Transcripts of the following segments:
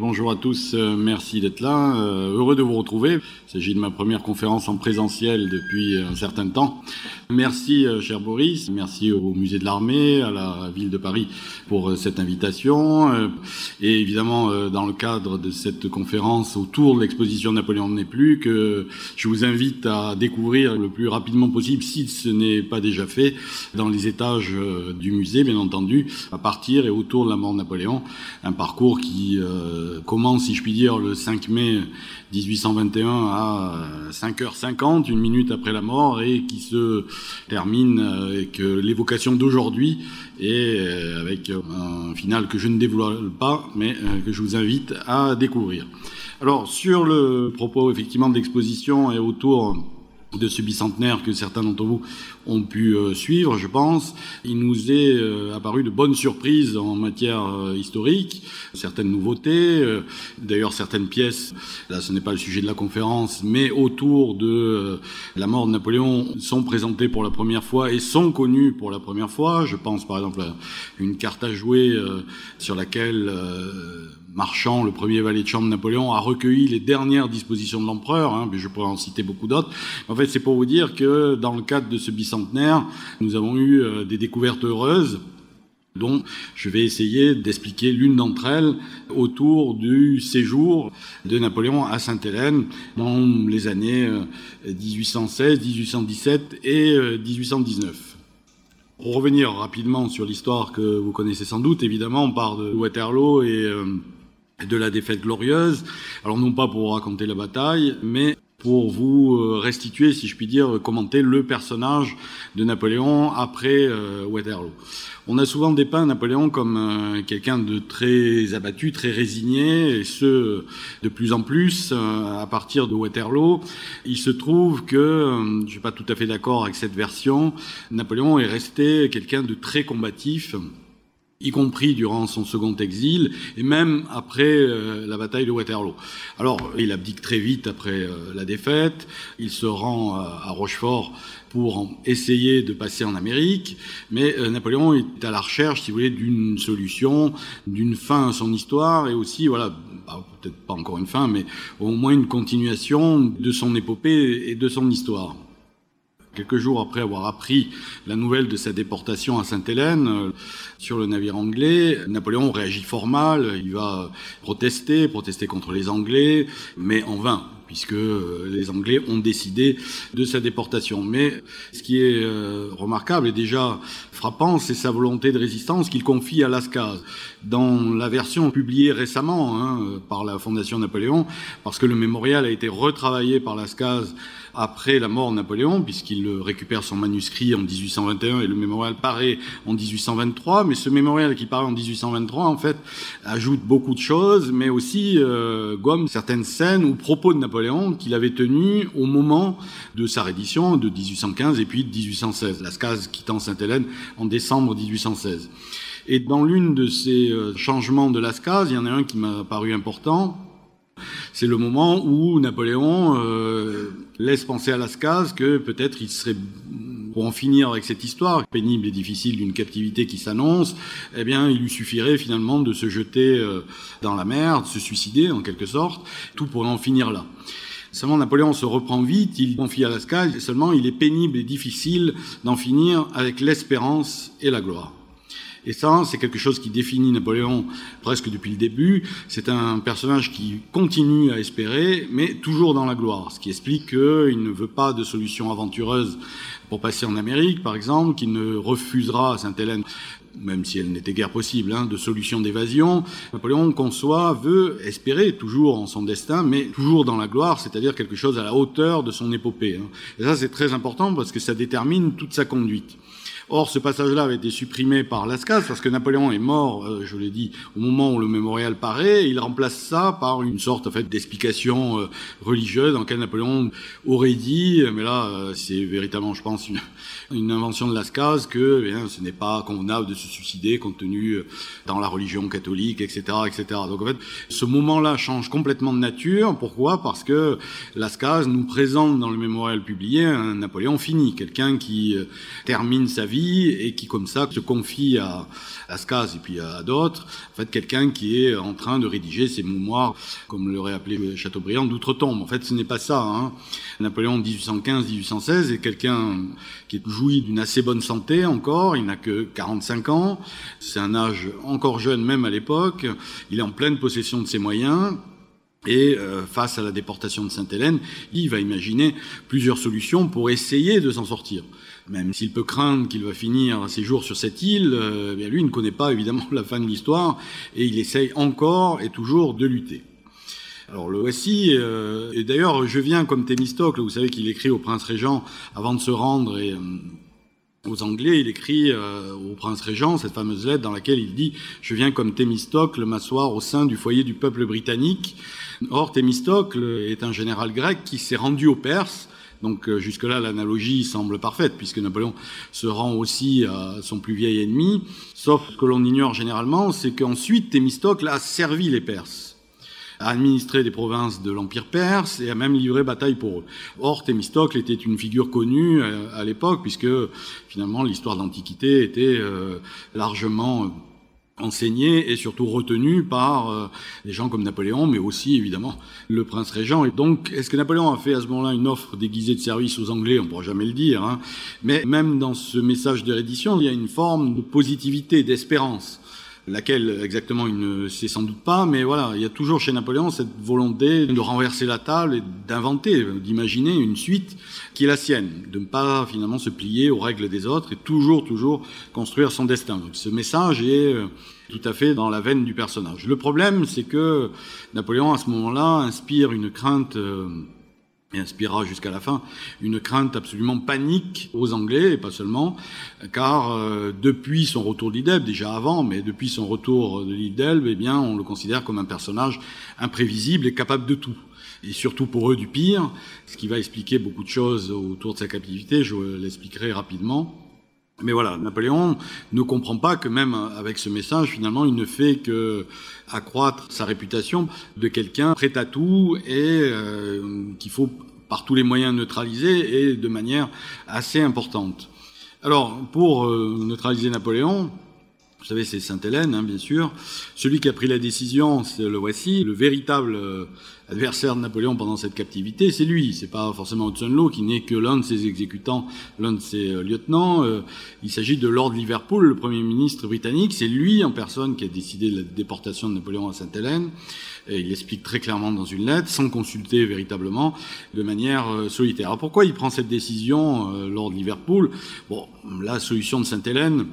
Bonjour à tous, euh, merci d'être là. Euh, heureux de vous retrouver. Il s'agit de ma première conférence en présentiel depuis un certain temps. Merci, euh, cher Boris. Merci au Musée de l'Armée, à la ville de Paris pour cette invitation. Et évidemment, dans le cadre de cette conférence autour de l'exposition Napoléon n'est plus, que je vous invite à découvrir le plus rapidement possible, si ce n'est pas déjà fait, dans les étages du musée, bien entendu, à partir et autour de la mort de Napoléon. Un parcours qui euh, commence, si je puis dire, le 5 mai 1821 à 5h50, une minute après la mort, et qui se termine avec euh, l'évocation d'aujourd'hui et euh, avec un final que je ne dévoile pas, mais que je vous invite à découvrir. Alors, sur le propos effectivement de l'exposition et autour de ce bicentenaire que certains d'entre vous ont pu euh, suivre, je pense. Il nous est euh, apparu de bonnes surprises en matière euh, historique, certaines nouveautés, d'ailleurs certaines pièces, là ce n'est pas le sujet de la conférence, mais autour de la mort de Napoléon sont présentées pour la première fois et sont connues pour la première fois. Je pense par exemple à une carte à jouer sur laquelle Marchand, le premier valet de chambre de Napoléon, a recueilli les dernières dispositions de l'empereur, hein, mais je pourrais en citer beaucoup d'autres. En fait, c'est pour vous dire que dans le cadre de ce bicentenaire, nous avons eu euh, des découvertes heureuses dont je vais essayer d'expliquer l'une d'entre elles autour du séjour de Napoléon à Sainte-Hélène dans les années 1816, euh, 1817 et 1819. Euh, pour revenir rapidement sur l'histoire que vous connaissez sans doute, évidemment, on part de Waterloo et de la défaite glorieuse. Alors non pas pour raconter la bataille, mais pour vous euh, restituer, si je puis dire, commenter le personnage de Napoléon après euh, Waterloo. On a souvent dépeint Napoléon comme euh, quelqu'un de très abattu, très résigné, et ce, de plus en plus, à partir de Waterloo. Il se trouve que, je suis pas tout à fait d'accord avec cette version, Napoléon est resté quelqu'un de très combatif, y compris durant son second exil et même après euh, la bataille de Waterloo. Alors, il abdique très vite après euh, la défaite, il se rend à Rochefort pour essayer de passer en Amérique, mais euh, Napoléon est à la recherche, si vous voulez, d'une solution, d'une fin à son histoire et aussi, voilà, bah, peut-être pas encore une fin, mais au moins une continuation de son épopée et de son histoire. Quelques jours après avoir appris la nouvelle de sa déportation à Sainte-Hélène euh, sur le navire anglais, Napoléon réagit fort mal, il va protester, protester contre les Anglais, mais en vain puisque euh, les Anglais ont décidé de sa déportation. Mais ce qui est euh, remarquable et déjà frappant, c'est sa volonté de résistance qu'il confie à Lascaz. Dans la version publiée récemment hein, par la Fondation Napoléon, parce que le mémorial a été retravaillé par Lascaz après la mort de Napoléon, puisqu'il récupère son manuscrit en 1821 et le mémorial paraît en 1823. Mais ce mémorial qui paraît en 1823, en fait, ajoute beaucoup de choses, mais aussi euh, gomme certaines scènes ou propos de Napoléon qu'il avait tenus au moment de sa reddition de 1815 et puis de 1816. Lascaz quittant Sainte-Hélène en décembre 1816. Et dans l'une de ces euh, changements de Lascaz, il y en a un qui m'a paru important, c'est le moment où Napoléon euh, laisse penser à Lascaz que peut-être il serait pour en finir avec cette histoire pénible et difficile d'une captivité qui s'annonce, eh bien, il lui suffirait finalement de se jeter euh, dans la mer, de se suicider en quelque sorte, tout pour en finir là. Seulement, Napoléon se reprend vite, il confie à Lascaz, seulement il est pénible et difficile d'en finir avec l'espérance et la gloire. Et ça, c'est quelque chose qui définit Napoléon presque depuis le début. C'est un personnage qui continue à espérer, mais toujours dans la gloire, ce qui explique qu'il ne veut pas de solution aventureuse pour passer en Amérique, par exemple, qu'il ne refusera à Sainte-Hélène même si elle n'était guère possible, hein, de solution d'évasion. Napoléon conçoit, veut espérer toujours en son destin, mais toujours dans la gloire, c'est-à-dire quelque chose à la hauteur de son épopée. Hein. Et ça, c'est très important parce que ça détermine toute sa conduite. Or, ce passage-là avait été supprimé par Lascaz parce que Napoléon est mort, euh, je l'ai dit, au moment où le mémorial paraît. Il remplace ça par une sorte en fait d'explication euh, religieuse dans laquelle Napoléon aurait dit, mais là, euh, c'est véritablement, je pense, une, invention de Lascaz que eh ce n'est pas convenable de se suicider compte tenu dans la religion catholique, etc., etc. Donc en fait, ce moment-là change complètement de nature. Pourquoi? Parce que Lascaz nous présente dans le mémorial publié un Napoléon fini, quelqu'un qui termine sa vie et qui comme ça se confie à Ascaz et puis à d'autres. En fait, quelqu'un qui est en train de rédiger ses mémoires, comme l'aurait appelé Chateaubriand, d'outre-tombe. En fait, ce n'est pas ça. Hein. Napoléon 1815-1816 est quelqu'un qui jouit d'une assez bonne santé encore. Il n'a que 45 ans. C'est un âge encore jeune même à l'époque. Il est en pleine possession de ses moyens. Et euh, face à la déportation de Sainte-Hélène, il va imaginer plusieurs solutions pour essayer de s'en sortir. Même s'il peut craindre qu'il va finir ses jours sur cette île, euh, lui ne connaît pas évidemment la fin de l'histoire et il essaye encore et toujours de lutter. Alors le voici, euh, et d'ailleurs je viens comme Thémistocle, vous savez qu'il écrit au prince régent avant de se rendre et, aux Anglais, il écrit au prince régent cette fameuse lettre dans laquelle il dit ⁇ Je viens comme Thémistocle m'asseoir au sein du foyer du peuple britannique Or, Thémistocle est un général grec qui s'est rendu aux Perses. Donc euh, jusque-là, l'analogie semble parfaite, puisque Napoléon se rend aussi à son plus vieil ennemi. Sauf que l'on ignore généralement, c'est qu'ensuite Thémistocle a servi les Perses, a administré des provinces de l'Empire perse et a même livré bataille pour eux. Or, Thémistocle était une figure connue euh, à l'époque, puisque finalement l'histoire d'Antiquité était euh, largement enseigné et surtout retenu par euh, des gens comme Napoléon, mais aussi évidemment le prince régent. Et donc, est-ce que Napoléon a fait à ce moment-là une offre déguisée de service aux Anglais? On ne pourra jamais le dire. Hein. Mais même dans ce message de reddition, il y a une forme de positivité, d'espérance. Laquelle exactement, il ne sait sans doute pas, mais voilà, il y a toujours chez Napoléon cette volonté de renverser la table et d'inventer, d'imaginer une suite qui est la sienne, de ne pas finalement se plier aux règles des autres et toujours, toujours construire son destin. Donc ce message est euh, tout à fait dans la veine du personnage. Le problème, c'est que Napoléon, à ce moment-là, inspire une crainte euh, et inspirera jusqu'à la fin une crainte absolument panique aux Anglais, et pas seulement, car euh, depuis son retour de l'île déjà avant, mais depuis son retour de l'île d'Elbe, eh bien, on le considère comme un personnage imprévisible et capable de tout. Et surtout pour eux du pire, ce qui va expliquer beaucoup de choses autour de sa captivité, je l'expliquerai rapidement. Mais voilà, Napoléon ne comprend pas que même avec ce message, finalement, il ne fait que accroître sa réputation de quelqu'un prêt à tout et euh, qu'il faut par tous les moyens neutraliser et de manière assez importante. Alors, pour euh, neutraliser Napoléon, savez, c'est Sainte-Hélène, hein, bien sûr. Celui qui a pris la décision, c'est le voici, le véritable euh, adversaire de Napoléon pendant cette captivité, c'est lui. C'est pas forcément Hudson Law qui n'est que l'un de ses exécutants, l'un de ses euh, lieutenants. Euh, il s'agit de Lord Liverpool, le premier ministre britannique. C'est lui en personne qui a décidé de la déportation de Napoléon à Sainte-Hélène. Et il explique très clairement dans une lettre, sans consulter véritablement, de manière solitaire. Alors pourquoi il prend cette décision, Lord Liverpool? Bon, la solution de Sainte-Hélène,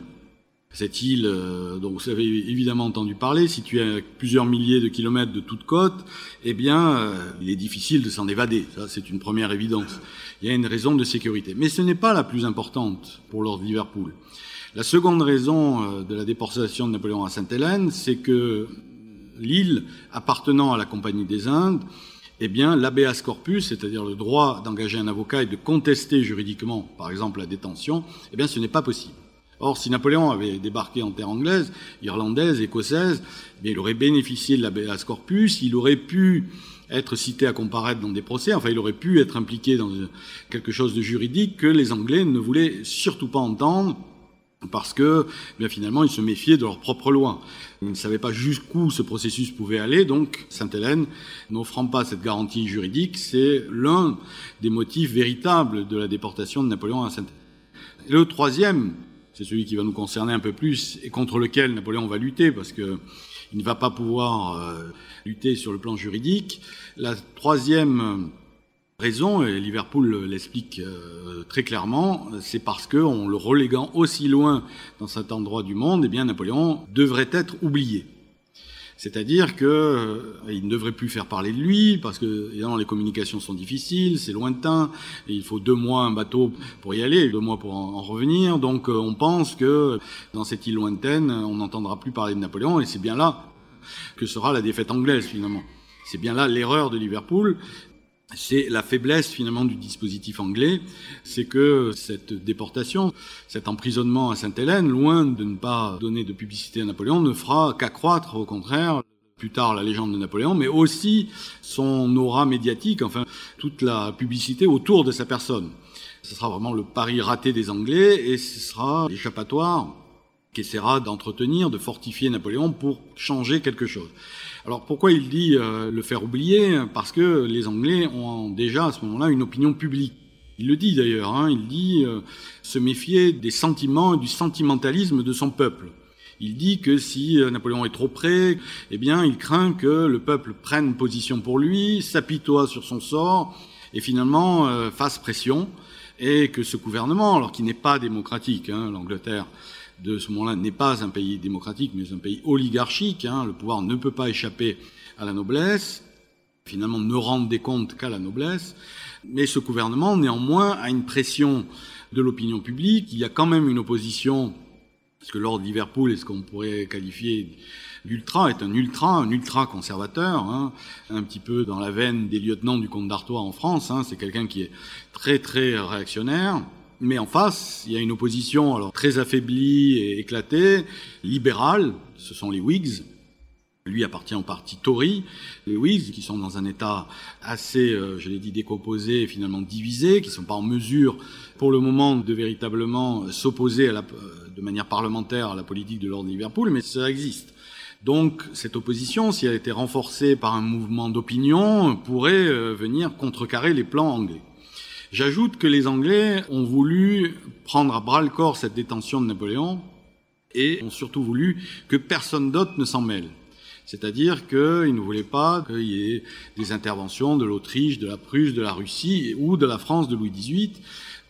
cette île euh, dont vous avez évidemment entendu parler, située à plusieurs milliers de kilomètres de toute côte, eh bien, euh, il est difficile de s'en évader. Ça, c'est une première évidence. Il y a une raison de sécurité. Mais ce n'est pas la plus importante pour Lord Liverpool. La seconde raison euh, de la déportation de Napoléon à Sainte-Hélène, c'est que l'île appartenant à la Compagnie des Indes, eh bien, l'habeas corpus, c'est-à-dire le droit d'engager un avocat et de contester juridiquement, par exemple, la détention, eh bien, ce n'est pas possible. Or, si Napoléon avait débarqué en terre anglaise, irlandaise, écossaise, eh il aurait bénéficié de la corpus, il aurait pu être cité à comparaître dans des procès, enfin il aurait pu être impliqué dans quelque chose de juridique que les Anglais ne voulaient surtout pas entendre parce que eh bien finalement ils se méfiaient de leur propre loi. Ils ne savaient pas jusqu'où ce processus pouvait aller, donc Sainte-Hélène, n'offrant pas cette garantie juridique, c'est l'un des motifs véritables de la déportation de Napoléon à Sainte-Hélène. Le troisième c'est celui qui va nous concerner un peu plus et contre lequel Napoléon va lutter parce que il ne va pas pouvoir euh, lutter sur le plan juridique. La troisième raison, et Liverpool l'explique euh, très clairement, c'est parce que, en le reléguant aussi loin dans cet endroit du monde, eh bien Napoléon devrait être oublié. C'est-à-dire qu'il euh, ne devrait plus faire parler de lui, parce que évidemment, les communications sont difficiles, c'est lointain, il faut deux mois un bateau pour y aller, deux mois pour en, revenir. Donc euh, on pense que dans cette île lointaine, on n'entendra plus parler de Napoléon, et c'est bien là que sera la défaite anglaise finalement. C'est bien là l'erreur de Liverpool, c'est la faiblesse finalement du dispositif anglais, c'est que cette déportation, cet emprisonnement à Sainte-Hélène, loin de ne pas donner de publicité à Napoléon, ne fera qu'accroître au contraire plus tard la légende de Napoléon, mais aussi son aura médiatique, enfin toute la publicité autour de sa personne. Ce sera vraiment le pari raté des Anglais et ce sera l'échappatoire qu'essaiera d'entretenir, de fortifier Napoléon pour changer quelque chose. Alors pourquoi il dit euh, le faire oublier? Parce que les Anglais ont déjà à ce moment-là une opinion publique. Il le dit d'ailleurs, hein, il dit euh, se méfier des sentiments et du sentimentalisme de son peuple. Il dit que si euh, Napoléon est trop près, eh bien, il craint que le peuple prenne position pour lui, s'apitoie sur son sort et finalement fasse pression et que ce gouvernement, alors qu'il n'est pas démocratique, hein, l'Angleterre de ce moment-là n'est pas un pays démocratique, mais un pays oligarchique. Hein. Le pouvoir ne peut pas échapper à la noblesse, finalement ne rendre des comptes qu'à la noblesse. Mais ce gouvernement, néanmoins, a une pression de l'opinion publique. Il y a quand même une opposition, parce que Lord Liverpool est ce qu'on pourrait qualifier d'ultra, est un ultra, un ultra conservateur, hein, un petit peu dans la veine des lieutenants du comte d'Artois en France. Hein. C'est quelqu'un qui est très très réactionnaire. Mais en face, il y a une opposition alors très affaiblie et éclatée, libérale, ce sont les Whigs. Lui appartient au parti Tory, les Whigs, qui sont dans un état assez, euh, je l'ai dit, décomposé et finalement divisé, qui ne sont pas en mesure, pour le moment, de véritablement s'opposer euh, de manière parlementaire à la politique de Lord Liverpool, mais ça existe. Donc cette opposition, si elle était renforcée par un mouvement d'opinion, pourrait euh, venir contrecarrer les plans anglais. J'ajoute que les Anglais ont voulu prendre à bras le corps cette détention de Napoléon et ont surtout voulu que personne d'autre ne s'en mêle. C'est-à-dire qu'ils ne voulaient pas qu'il y ait des interventions de l'Autriche, de la Prusse, de la Russie ou de la France de Louis XVIII,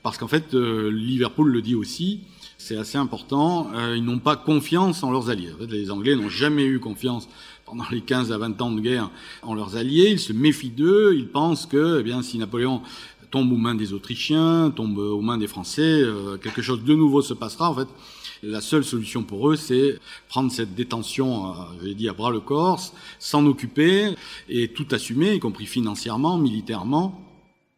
parce qu'en fait, euh, Liverpool le dit aussi, c'est assez important, euh, ils n'ont pas confiance en leurs alliés. En fait, les Anglais n'ont jamais eu confiance pendant les 15 à 20 ans de guerre en leurs alliés, ils se méfient d'eux, ils pensent que eh bien, si Napoléon tombe aux mains des Autrichiens, tombe aux mains des Français, euh, quelque chose de nouveau se passera. En fait, la seule solution pour eux, c'est prendre cette détention, euh, je l'ai dit, à bras le corps, s'en occuper et tout assumer, y compris financièrement, militairement,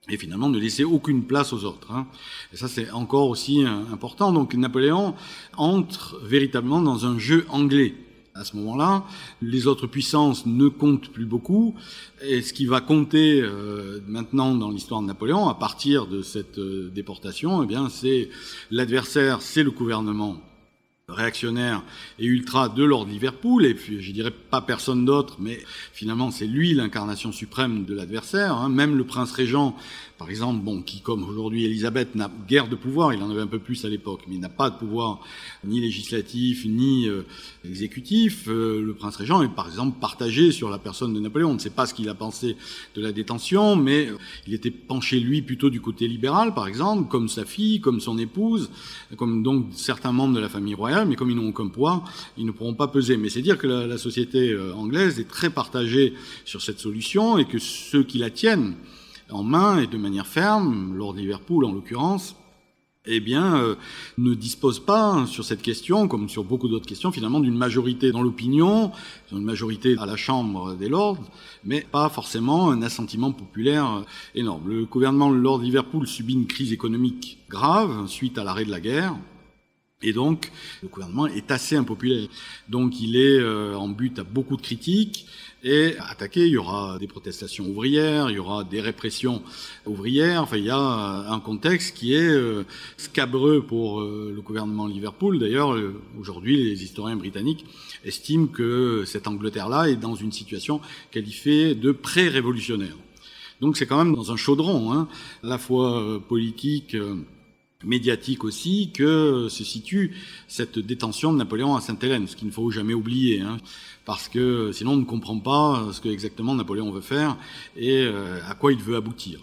et finalement ne laisser aucune place aux autres. Hein. Et ça, c'est encore aussi euh, important. Donc Napoléon entre véritablement dans un jeu anglais à ce moment-là. Les autres puissances ne comptent plus beaucoup. Et ce qui va compter euh, maintenant dans l'histoire de Napoléon, à partir de cette euh, déportation, eh bien, c'est l'adversaire, c'est le gouvernement réactionnaire et ultra de Lord Liverpool, et puis je dirais pas personne d'autre, mais finalement c'est lui l'incarnation suprême de l'adversaire. Hein. Même le prince régent par exemple, bon, qui comme aujourd'hui Elisabeth n'a guère de pouvoir, il en avait un peu plus à l'époque, mais il n'a pas de pouvoir ni législatif ni euh, exécutif. Euh, le prince régent est par exemple partagé sur la personne de Napoléon. On ne sait pas ce qu'il a pensé de la détention, mais euh, il était penché lui plutôt du côté libéral, par exemple, comme sa fille, comme son épouse, comme donc certains membres de la famille royale, mais comme ils n'ont aucun poids, ils ne pourront pas peser. Mais c'est dire que la, la société anglaise est très partagée sur cette solution et que ceux qui la tiennent en main et de manière ferme, Lord Liverpool en l'occurrence, eh bien, euh, ne dispose pas sur cette question, comme sur beaucoup d'autres questions, finalement, d'une majorité dans l'opinion, une majorité à la Chambre des Lords, mais pas forcément un assentiment populaire énorme. Le gouvernement Lord Liverpool subit une crise économique grave suite à l'arrêt de la guerre. Et donc, le gouvernement est assez impopulaire. Donc, il est euh, en but à beaucoup de critiques et attaqué. Il y aura des protestations ouvrières, il y aura des répressions ouvrières. Enfin, il y a euh, un contexte qui est euh, scabreux pour le gouvernement Liverpool. D'ailleurs, aujourd'hui, les historiens britanniques estiment que cette Angleterre-là est dans une situation qualifiée de pré-révolutionnaire. Donc, c'est quand même dans un chaudron, hein, à la fois politique médiatique aussi que se situe cette détention de Napoléon à Sainte-Hélène, ce qu'il ne faut jamais oublier, hein, parce que sinon on ne comprend pas ce que exactement Napoléon veut faire et euh, à quoi il veut aboutir.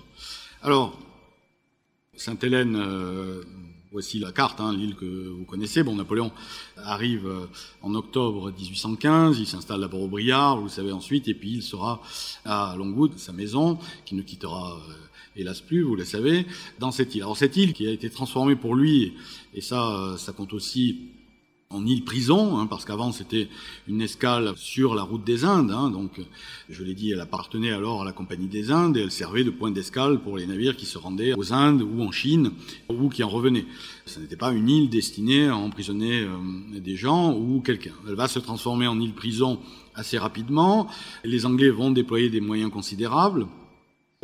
Alors, Sainte-Hélène, euh, voici la carte, hein, l'île que vous connaissez. Bon, Napoléon arrive euh, en octobre 1815, il s'installe d'abord au Briard, vous savez ensuite, et puis il sera à Longwood, sa maison, qui ne quittera hélas plus, vous le savez, dans cette île. Alors cette île qui a été transformée pour lui, et ça, ça compte aussi en île prison, hein, parce qu'avant c'était une escale sur la route des Indes, hein, donc je l'ai dit, elle appartenait alors à la Compagnie des Indes et elle servait de point d'escale pour les navires qui se rendaient aux Indes ou en Chine ou qui en revenaient. Ce n'était pas une île destinée à emprisonner euh, des gens ou quelqu'un. Elle va se transformer en île prison assez rapidement. Les Anglais vont déployer des moyens considérables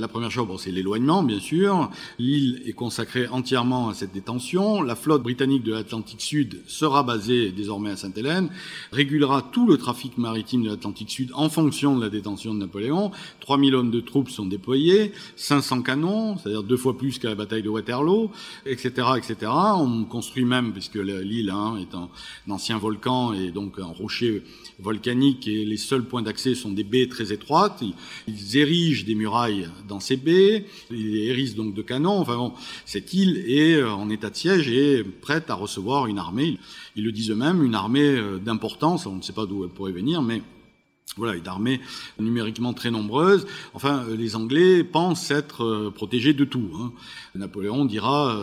La première chose, bon, c'est l'éloignement, bien sûr. L'île est consacrée entièrement à cette détention. La flotte britannique de l'Atlantique Sud sera basée désormais à Sainte-Hélène, régulera tout le trafic maritime de l'Atlantique Sud en fonction de la détention de Napoléon. 3000 hommes de troupes sont déployés, 500 canons, c'est-à-dire deux fois plus qu'à la bataille de Waterloo, etc., etc. On construit même, puisque l'île hein, est un, ancien volcan et donc un rocher volcanique et les seuls points d'accès sont des baies très étroites. Ils érigent des murailles dans ces baies, ils hérissent donc de canons. Enfin bon, cette île est euh, en état de siège et prête à recevoir une armée. Ils le disent eux-mêmes, une armée euh, d'importance. On ne sait pas d'où elle pourrait venir, mais voilà, une armée numériquement très nombreuse. Enfin, euh, les Anglais pensent être protégés de tout. Hein. Napoléon dira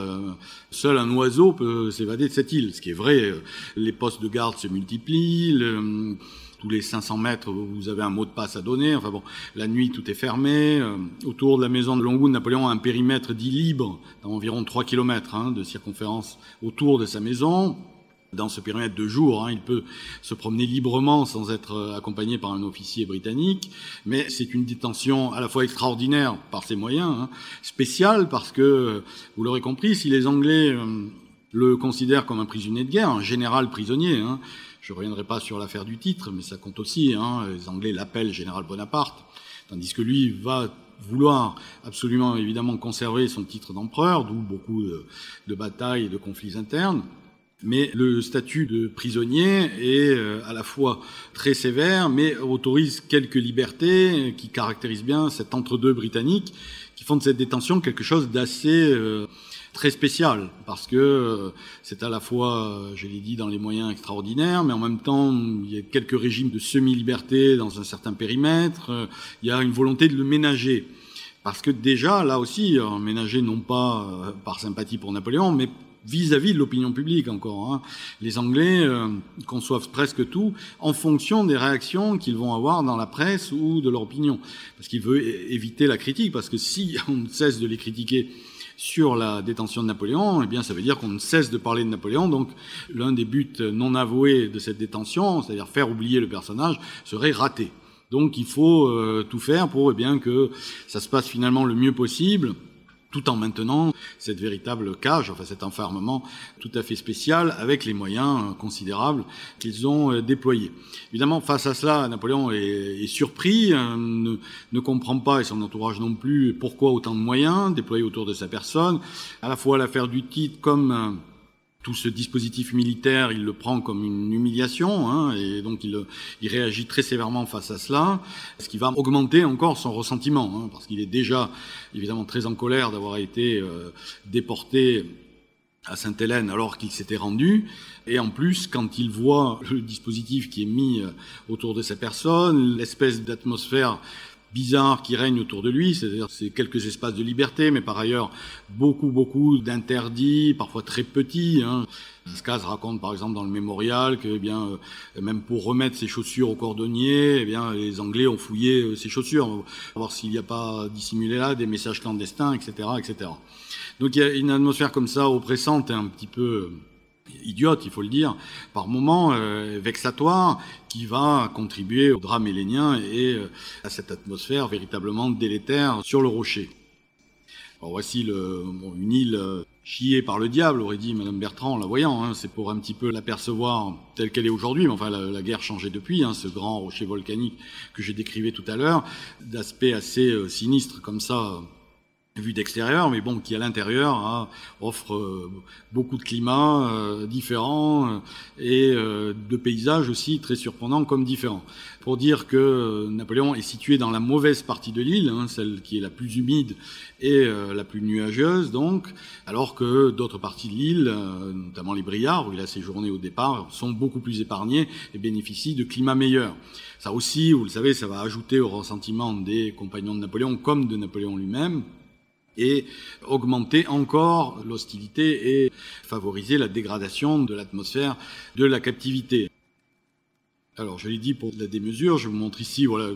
seul un oiseau peut s'évader de cette île, ce qui est vrai. Les postes de garde se multiplient. Le, tous les 500 mètres, vous avez un mot de passe à donner. Enfin bon, la nuit, tout est fermé. Euh, autour de la maison de Longwood, Napoléon a un périmètre dit libre, d'environ 3 km hein, de circonférence autour de sa maison. Dans ce périmètre de jour, hein, il peut se promener librement sans être euh, accompagné par un officier britannique, mais c'est une détention à la fois extraordinaire par ses moyens, hein, spéciale parce que, vous l'aurez compris, si les Anglais euh, le considèrent comme un prisonnier de guerre, un général prisonnier, hein, je ne reviendrai pas sur l'affaire du titre, mais ça compte aussi. Hein. Les Anglais l'appellent général Bonaparte, tandis que lui va vouloir absolument évidemment conserver son titre d'empereur, d'où beaucoup de, batailles et de conflits internes. Mais le statut de prisonnier est euh, à la fois très sévère, mais autorise quelques libertés qui caractérisent bien cet entre-deux britannique, qui font de cette détention quelque chose d'assez euh, très spécial parce que euh, c'est à la fois, euh, je l'ai dit, dans les moyens extraordinaires, mais en même temps, il y a quelques régimes de semi-liberté dans un certain périmètre. Euh, il y a une volonté de le ménager. Parce que déjà, là aussi, ménager non pas par sympathie pour Napoléon, mais vis-à-vis de l'opinion publique encore. Hein. Les Anglais conçoivent presque tout en fonction des réactions qu'ils vont avoir dans la presse ou de leur opinion. Parce qu'il veut éviter la critique, parce que si on cesse de les critiquer sur la détention de Napoléon, eh bien, ça veut dire qu'on ne cesse de parler de Napoléon. Donc, l'un des buts non avoués de cette détention, c'est-à-dire faire oublier le personnage, serait raté. Donc, il faut euh, tout faire pour eh bien que ça se passe finalement le mieux possible tout en maintenant cette véritable cage, enfin cet enfermement tout à fait spécial avec les moyens euh, considérables qu'ils ont euh, déployés. Évidemment, face à cela, Napoléon est, surpris, euh, ne, ne, comprend pas, et son entourage non plus, pourquoi autant de moyens déployés autour de sa personne, à la fois l'affaire du titre comme tout ce dispositif militaire, il le prend comme une humiliation, hein, et donc il, il, réagit très sévèrement face à cela, ce qui va augmenter encore son ressentiment, hein, parce qu'il est déjà évidemment très en colère d'avoir été euh, déporté à Sainte-Hélène alors qu'il s'était rendu. Et en plus, quand il voit le dispositif qui est mis euh, autour de sa personne, l'espèce d'atmosphère bizarre qui règne autour de lui, c'est-à-dire c'est quelques espaces de liberté, mais par ailleurs beaucoup, beaucoup d'interdits, parfois très petits. Hein. Raconte par exemple dans le mémorial que eh bien, euh, même pour remettre ses chaussures au cordonnier, eh bien, les Anglais ont fouillé euh, ses chaussures, voir s'il n'y a pas dissimulé là des messages clandestins, etc., etc. Donc il y a une atmosphère comme ça oppressante et un petit peu idiote, il faut le dire, par moments euh, vexatoire, qui va contribuer au drame hélénien et euh, à cette atmosphère véritablement délétère sur le rocher. Alors voici une île euh, chiée par le diable, aurait dit Madame Bertrand en la voyant. Hein, c'est pour un petit peu l'apercevoir telle qu'elle est aujourd'hui. Mais enfin, la, guerre changeait depuis. Hein, ce grand rocher volcanique que j'ai décrivé tout à l'heure, d'aspect assez sinistre comme ça, vue d'extérieur, mais bon, qui à l'intérieur hein, offre euh, beaucoup de climats euh, différents euh, et de paysages aussi très surprenants comme différents. Pour dire que Napoléon est situé dans la mauvaise partie de l'île, hein, celle qui est la plus humide et la plus nuageuse, donc, alors que d'autres parties de l'île, notamment les Briards, où il a séjourné au départ, sont beaucoup plus épargnées et bénéficient de climats meilleurs. Ça aussi, vous le savez, ça va ajouter au ressentiment des compagnons de Napoléon comme de Napoléon lui-même et augmenter encore l'hostilité et favoriser la dégradation de l'atmosphère de la captivité. Alors, je l'ai dit pour la démesure, je vous montre ici, voilà,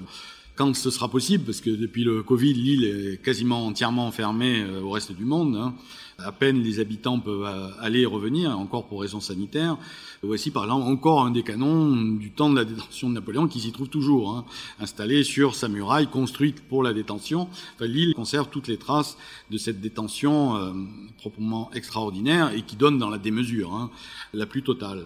quand ce sera possible, parce que depuis le Covid, l'île est quasiment entièrement fermée au reste du monde. Hein. À peine les habitants peuvent aller et revenir, encore pour raisons sanitaires. Voici par exemple encore un des canons du temps de la détention de Napoléon qui s'y trouve toujours, hein, installé sur sa muraille construite pour la détention. L'île conserve toutes les traces de cette détention euh, proprement extraordinaire et qui donne dans la démesure hein, la plus totale.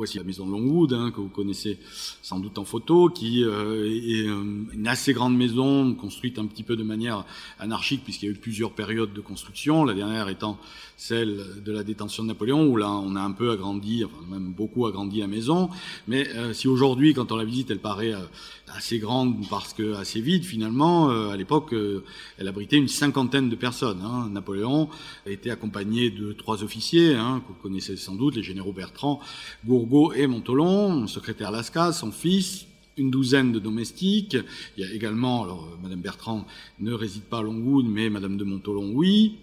Voici la maison de Longwood, hein, que vous connaissez sans doute en photo, qui euh, est euh, une assez grande maison, construite un petit peu de manière anarchique, puisqu'il y a eu plusieurs périodes de construction, la dernière étant celle de la détention de Napoléon, où là on a un peu agrandi, enfin même beaucoup agrandi la maison. Mais euh, si aujourd'hui, quand on la visite, elle paraît assez grande parce que assez vide, finalement, à l'époque, elle abritait une cinquantaine de personnes. Hein. Napoléon était accompagné de trois officiers, hein, que vous connaissez sans doute, les généraux Bertrand, Bourgault et Montolon, secrétaire Lascas, son fils, une douzaine de domestiques. Il y a également, alors euh, Madame Bertrand ne réside pas à Longwood, mais Madame de Montolon, oui.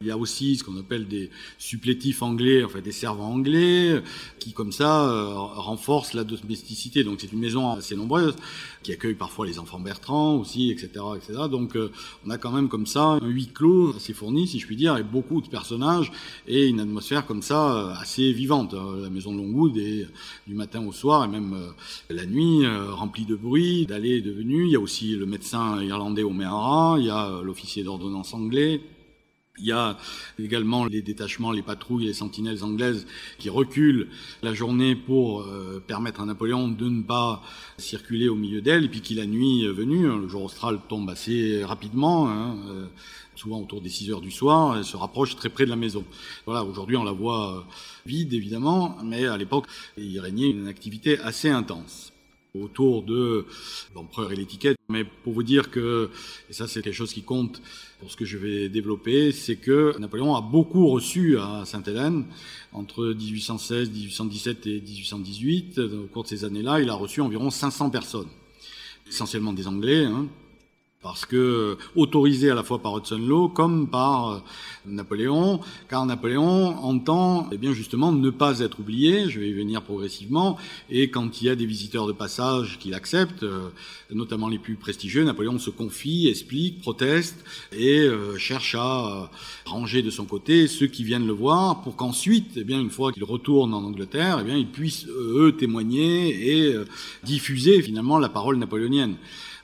Il y a aussi ce qu'on appelle des supplétifs anglais, enfin des servants anglais, qui comme ça euh, renforcent la domesticité. Donc c'est une maison assez nombreuse, qui accueille parfois les enfants Bertrand aussi, etc. etc. Donc euh, on a quand même comme ça un huis clos assez fourni, si je puis dire, et beaucoup de personnages, et une atmosphère comme ça euh, assez vivante. La maison de Longwood est du matin au soir, et même la nuit, remplie de bruit, d'allées et de venues. Il y a aussi le médecin irlandais O'Meara, il y a l'officier d'ordonnance anglais, il y a également les détachements, les patrouilles, les sentinelles anglaises qui reculent la journée pour euh, permettre à Napoléon de ne pas circuler au milieu d'elle, et puis qui la nuit venue, hein, le jour austral tombe assez rapidement, hein, euh, souvent autour des 6 heures du soir, elle se rapproche très près de la maison. Voilà, aujourd'hui on la voit euh, vide évidemment, mais à l'époque il régnait une activité assez intense autour de l'empereur et l'étiquette. Mais pour vous dire que, et ça c'est quelque chose qui compte pour ce que je vais développer, c'est que Napoléon a beaucoup reçu à Sainte-Hélène entre 1816, 1817 et 1818. Au cours de ces années-là, il a reçu environ 500 personnes, essentiellement des Anglais. Hein, parce que autorisé à la fois par Hudson Law comme par euh, Napoléon, car Napoléon entend eh bien justement ne pas être oublié, je vais y venir progressivement, et quand il y a des visiteurs de passage qu'il accepte, euh, notamment les plus prestigieux, Napoléon se confie, explique, proteste et euh, cherche à ranger de son côté ceux qui viennent le voir pour qu'ensuite, eh bien une fois qu'il retourne en Angleterre, eh bien ils puissent eux témoigner et diffuser finalement la parole napoléonienne.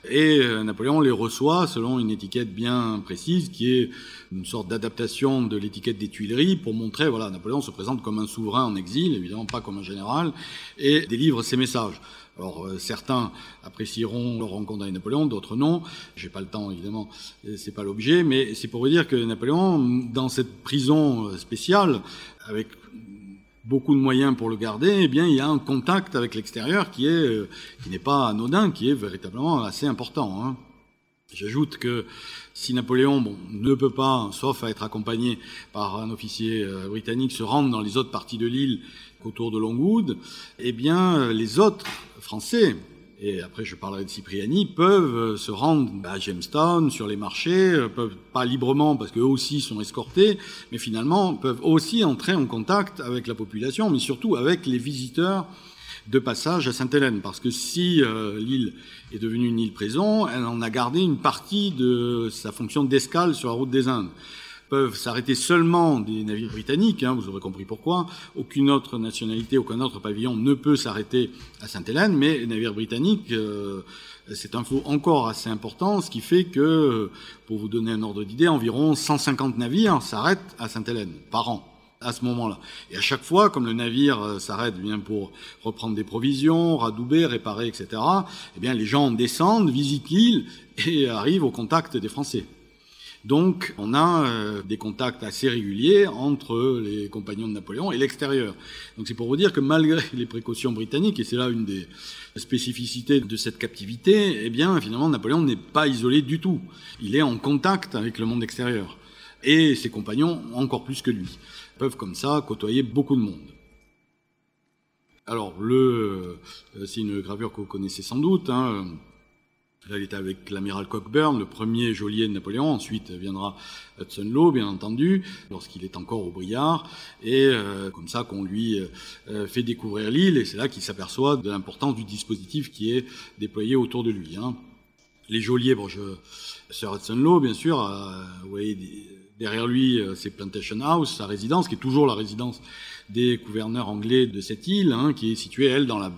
Et euh, Napoléon les reçoit selon une étiquette bien précise qui est une sorte d'adaptation de l'étiquette des Tuileries pour montrer, voilà, Napoléon se présente comme un souverain en exil, évidemment pas comme un général, et délivre ses messages. Alors euh, certains apprécieront leur rencontre avec Napoléon, d'autres non. J'ai pas le temps évidemment, c'est pas l'objet, mais c'est pour vous dire que Napoléon, dans cette prison euh, spéciale, avec beaucoup de moyens pour le garder, eh bien, il y a un contact avec l'extérieur qui est, euh, qui n'est pas anodin, qui est véritablement assez important. Hein. J'ajoute que si Napoléon ne peut pas, sauf à être accompagné par un officier euh, britannique, se rendre dans les autres parties de l'île autour de Longwood, eh bien, euh, les autres Français, et après je parlerai de Cipriani, peuvent euh, se rendre à Jamestown, sur les marchés, euh, peuvent pas librement parce qu'eux aussi sont escortés, mais finalement peuvent aussi entrer en contact avec la population, mais surtout avec les visiteurs de passage à Sainte-Hélène, parce que si euh, l'île est devenue une île prison, elle en a gardé une partie de sa fonction d'escale sur la route des Indes peuvent s'arrêter seulement des navires britanniques, hein, vous aurez compris pourquoi. Aucune autre nationalité, aucun autre pavillon ne peut s'arrêter à Sainte-Hélène, mais les navires britanniques, euh, c'est un faux encore assez important, ce qui fait que, pour vous donner un ordre d'idée, environ 150 navires s'arrêtent à Sainte-Hélène par an à ce moment-là. Et à chaque fois, comme le navire euh, s'arrête bien pour reprendre des provisions, radouber, réparer, etc., eh bien les gens descendent, visitent l'île et arrivent au contact des Français. Donc on a euh, des contacts assez réguliers entre les compagnons de Napoléon et l'extérieur. Donc c'est pour vous dire que malgré les précautions britanniques, et c'est là une des spécificités de cette captivité, eh bien finalement Napoléon n'est pas isolé du tout. Il est en contact avec le monde extérieur. Et ses compagnons encore plus que lui peuvent comme ça côtoyer beaucoup de monde. Alors le, euh, c'est une gravure que vous connaissez sans doute. Hein, il était avec l'amiral Cockburn, le premier geôlier de Napoléon. Ensuite viendra Hudson Law, bien entendu, lorsqu'il est encore au Briard. Et euh, comme ça qu'on lui euh, fait découvrir l'île. Et c'est là qu'il s'aperçoit de l'importance du dispositif qui est déployé autour de lui. Hein. Les geôliers, bon, je, Sir Hudson Law, bien sûr, euh, vous voyez derrière lui, c'est Plantation House, sa résidence, qui est toujours la résidence des gouverneurs anglais de cette île, hein, qui est située, elle, dans la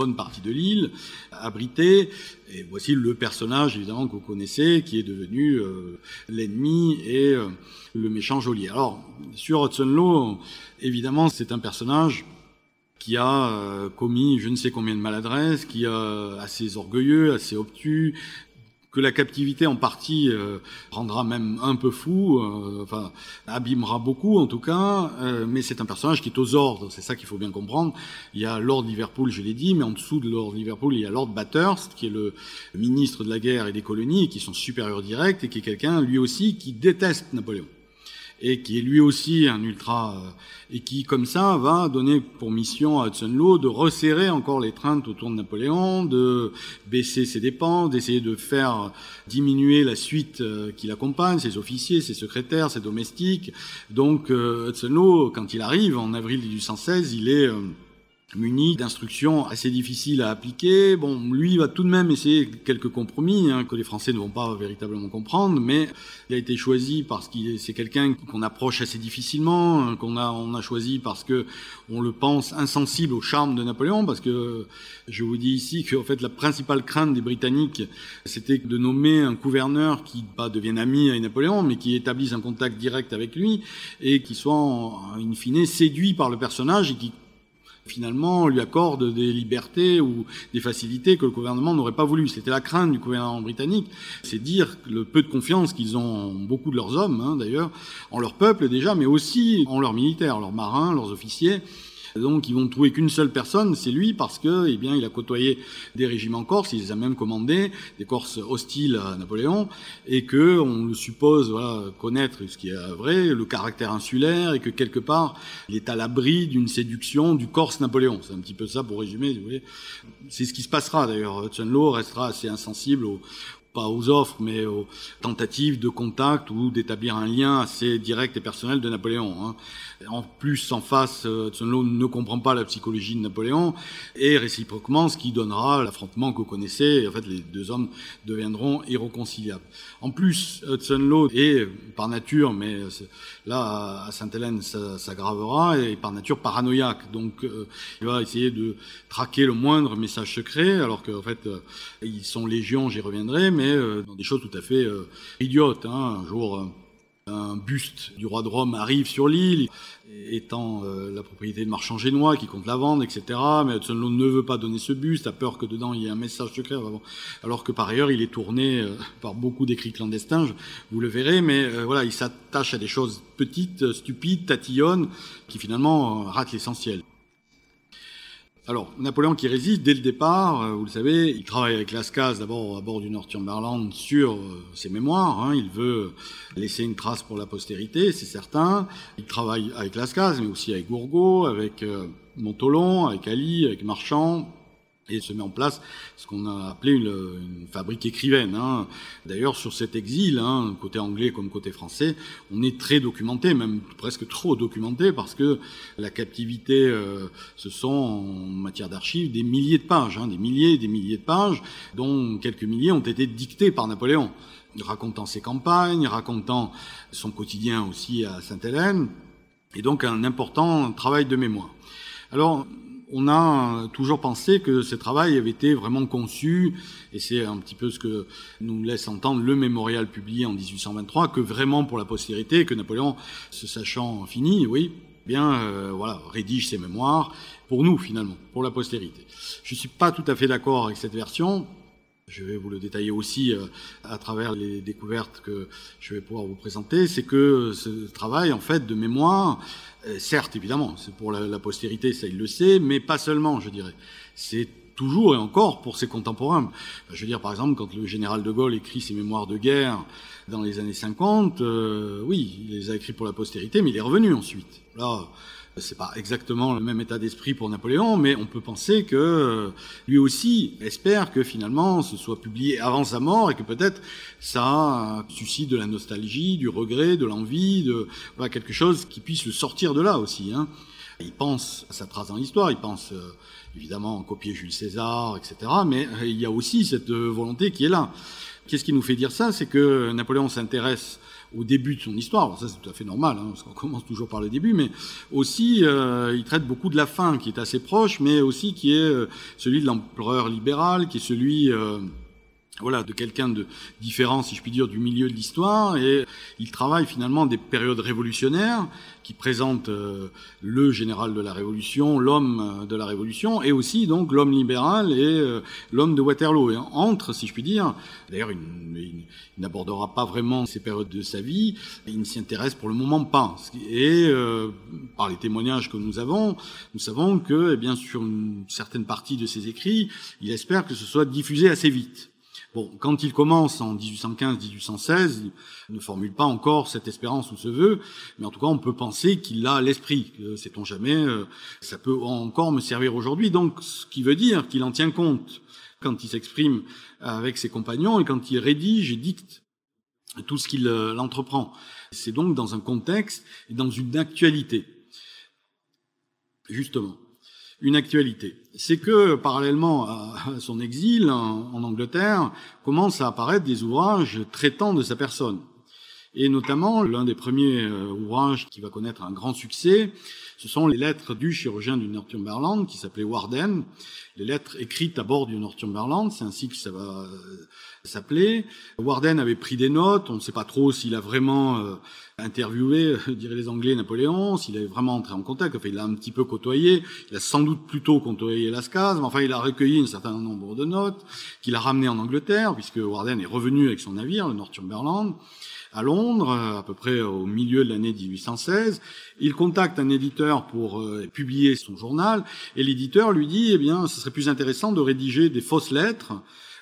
bonne partie de l'île, abritée. Et voici le personnage, évidemment, que vous connaissez, qui est devenu euh, l'ennemi et euh, le méchant geôlier. Alors, sur Hudson Law, évidemment, c'est un personnage qui a euh, commis je ne sais combien de maladresses, qui est assez orgueilleux, assez obtus, que la captivité en partie euh, rendra même un peu fou, euh, enfin abîmera beaucoup en tout cas, euh, mais c'est un personnage qui est aux ordres, c'est ça qu'il faut bien comprendre. Il y a Lord Liverpool, je l'ai dit, mais en dessous de Lord Liverpool, il y a Lord Bathurst, qui est le ministre de la guerre et des colonies, qui sont supérieurs directs, et qui est quelqu'un, lui aussi, qui déteste Napoléon et qui est lui aussi un ultra, euh, et qui, comme ça, va donner pour mission à Hudson Law de resserrer encore les treintes autour de Napoléon, de baisser ses dépenses, d'essayer de faire diminuer la suite euh, qui l'accompagne, ses officiers, ses secrétaires, ses domestiques. Donc, euh, Hudson Law, quand il arrive, en avril 1816, il est muni d'instructions assez difficiles à appliquer. Bon, lui va tout de même essayer quelques compromis hein, que les Français ne vont pas véritablement comprendre, mais il a été choisi parce qu'il c'est quelqu'un qu'on approche assez difficilement, hein, qu'on a on a choisi parce que on le pense insensible au charme de Napoléon, parce que je vous dis ici que fait la principale crainte des Britanniques, c'était de nommer un gouverneur qui pas devienne ami avec Napoléon, mais qui établisse un contact direct avec lui et qui soit en, in fine séduit par le personnage et qui finalement lui accorde des libertés ou des facilités que le gouvernement n'aurait pas voulu. C'était la crainte du gouvernement britannique, c'est dire le peu de confiance qu'ils ont, beaucoup de leurs hommes hein, d'ailleurs, en leur peuple déjà, mais aussi en leurs militaires, leurs marins, leurs officiers. Donc ils vont trouver qu'une seule personne, c'est lui, parce que, eh bien, il a côtoyé des régiments corses, il les a même commandés, des Corses hostiles à Napoléon, et que on le suppose voilà, connaître, ce qui est vrai, le caractère insulaire, et que quelque part, il est à l'abri d'une séduction du Corse Napoléon. C'est un petit peu ça pour résumer, vous voyez. C'est ce qui se passera d'ailleurs. Law restera assez insensible au, pas aux offres, mais aux tentatives de contact ou d'établir un lien assez direct et personnel de Napoléon. Hein. En plus, en face, euh, Law ne comprend pas la psychologie de Napoléon, et réciproquement, ce qui donnera l'affrontement que vous connaissez, en fait, les deux hommes deviendront irréconciliables. En plus, Hudson Law est, par nature, mais là, à Sainte-Hélène, ça s'aggravera, et par nature paranoïaque. Donc, euh, il va essayer de traquer le moindre message secret, alors qu'en fait, euh, ils sont légions, j'y reviendrai, mais euh, dans des choses tout à fait euh, idiotes. Hein. Un jour, euh, un buste du roi de Rome arrive sur l'île, étant la propriété de marchands génois qui comptent la vendre, etc. Mais Hudson ne veut pas donner ce buste, a peur que dedans il y ait un message secret, alors que par ailleurs il est tourné par beaucoup d'écrits clandestins, vous le verrez, mais voilà, il s'attache à des choses petites, stupides, tatillonnes, qui finalement ratent l'essentiel. Alors, Napoléon qui résiste dès le départ, euh, vous le savez, il travaille avec Lascaz d'abord à bord du Northumberland sur euh, ses mémoires. Hein. il veut laisser une trace pour la postérité, c'est certain. Il travaille avec Lascaz, mais aussi avec Gourgaud, avec euh, Montolon, avec Ali, avec Marchand, et se met en place ce qu'on a appelé une, fabrique écrivaine. Hein. D'ailleurs, sur cet exil, hein, côté anglais comme côté français, on est très documenté, même presque trop documenté, parce que la captivité, euh, ce sont en matière d'archives des milliers de pages, hein, des milliers et des milliers de pages, dont quelques milliers ont été dictés par Napoléon, racontant ses campagnes, racontant son quotidien aussi à Sainte-Hélène, et donc un important travail de mémoire. Alors, on a toujours pensé que ce travail avait été vraiment conçu, et c'est un petit peu ce que nous laisse entendre le mémorial publié en 1823, que vraiment pour la postérité, que Napoléon, se sachant fini, oui, bien, euh, voilà, rédige ses mémoires pour nous finalement, pour la postérité. Je ne suis pas tout à fait d'accord avec cette version. Je vais vous le détailler aussi euh, à travers les découvertes que je vais pouvoir vous présenter. C'est que ce travail, en fait, de mémoire, euh, certes, évidemment, c'est pour la, postérité, ça il le sait, mais pas seulement, je dirais. C'est toujours et encore pour ses contemporains. Je veux dire, par exemple, quand le général de Gaulle écrit ses mémoires de guerre dans les années 50, euh, oui, il les a écrits pour la postérité, mais il est revenu ensuite. Là, C'est pas exactement le même état d'esprit pour Napoléon, mais on peut penser que euh, lui aussi espère que finalement ce soit publié avant sa mort et que peut-être ça suscite de la nostalgie, du regret, de l'envie, de quelque chose qui puisse le sortir de là aussi. Hein. Il pense à sa trace dans l'histoire, il pense euh, évidemment en copier Jules César, etc. Mais euh, il y a aussi cette volonté qui est là. Qu'est-ce qui nous fait dire ça? C'est que Napoléon s'intéresse au début de son histoire, ça c'est tout à fait normal, hein, parce qu'on commence toujours par le début, mais aussi euh, il traite beaucoup de la fin, qui est assez proche, mais aussi qui est euh, celui de l'empereur libéral, qui est celui euh, voilà, de quelqu'un de différent, si je puis dire, du milieu de l'histoire, et il travaille finalement des périodes révolutionnaires qui présentent euh, le général de la Révolution, l'homme euh, de la Révolution, et aussi donc l'homme libéral et euh, l'homme de Waterloo. Et entre, si je puis dire, d'ailleurs, il, n'abordera pas vraiment ces périodes de sa vie, il ne s'y intéresse pour le moment pas. Et par les témoignages que nous avons, nous savons que, eh bien, sur une certaine partie de ses écrits, il espère que ce soit diffusé assez vite. Bon, quand il commence en 1815-1816, il ne formule pas encore cette espérance ou ce vœu, mais en tout cas, on peut penser qu'il a l'esprit. Sait-on jamais, euh, ça peut encore me servir aujourd'hui. Donc, ce qui veut dire qu'il en tient compte quand il s'exprime avec ses compagnons et quand il rédige et dicte tout ce qu'il euh, entreprend. C'est donc dans un contexte et dans une actualité. Justement une actualité. C'est que, parallèlement à son exil en, Angleterre, commencent à apparaître des ouvrages traitant de sa personne. Et notamment, l'un des premiers euh, ouvrages qui va connaître un grand succès, ce sont les lettres du chirurgien du Northumberland, qui s'appelait Warden. Les lettres écrites à bord du Northumberland, c'est ainsi que ça va euh, s'appelait. Warden avait pris des notes, on ne sait pas trop s'il a vraiment euh, interviewé, euh, diraient les Anglais, Napoléon, s'il avait vraiment entré en contact, enfin il l'a un petit peu côtoyé, il a sans doute plutôt côtoyé Lascaz, mais enfin il a recueilli un certain nombre de notes, qu'il a ramené en Angleterre, puisque Warden est revenu avec son navire, le Northumberland, à Londres, euh, à peu près au milieu de l'année 1816. Il contacte un éditeur pour publier son journal, et l'éditeur lui dit, eh bien, ce serait plus intéressant de rédiger des fausses lettres,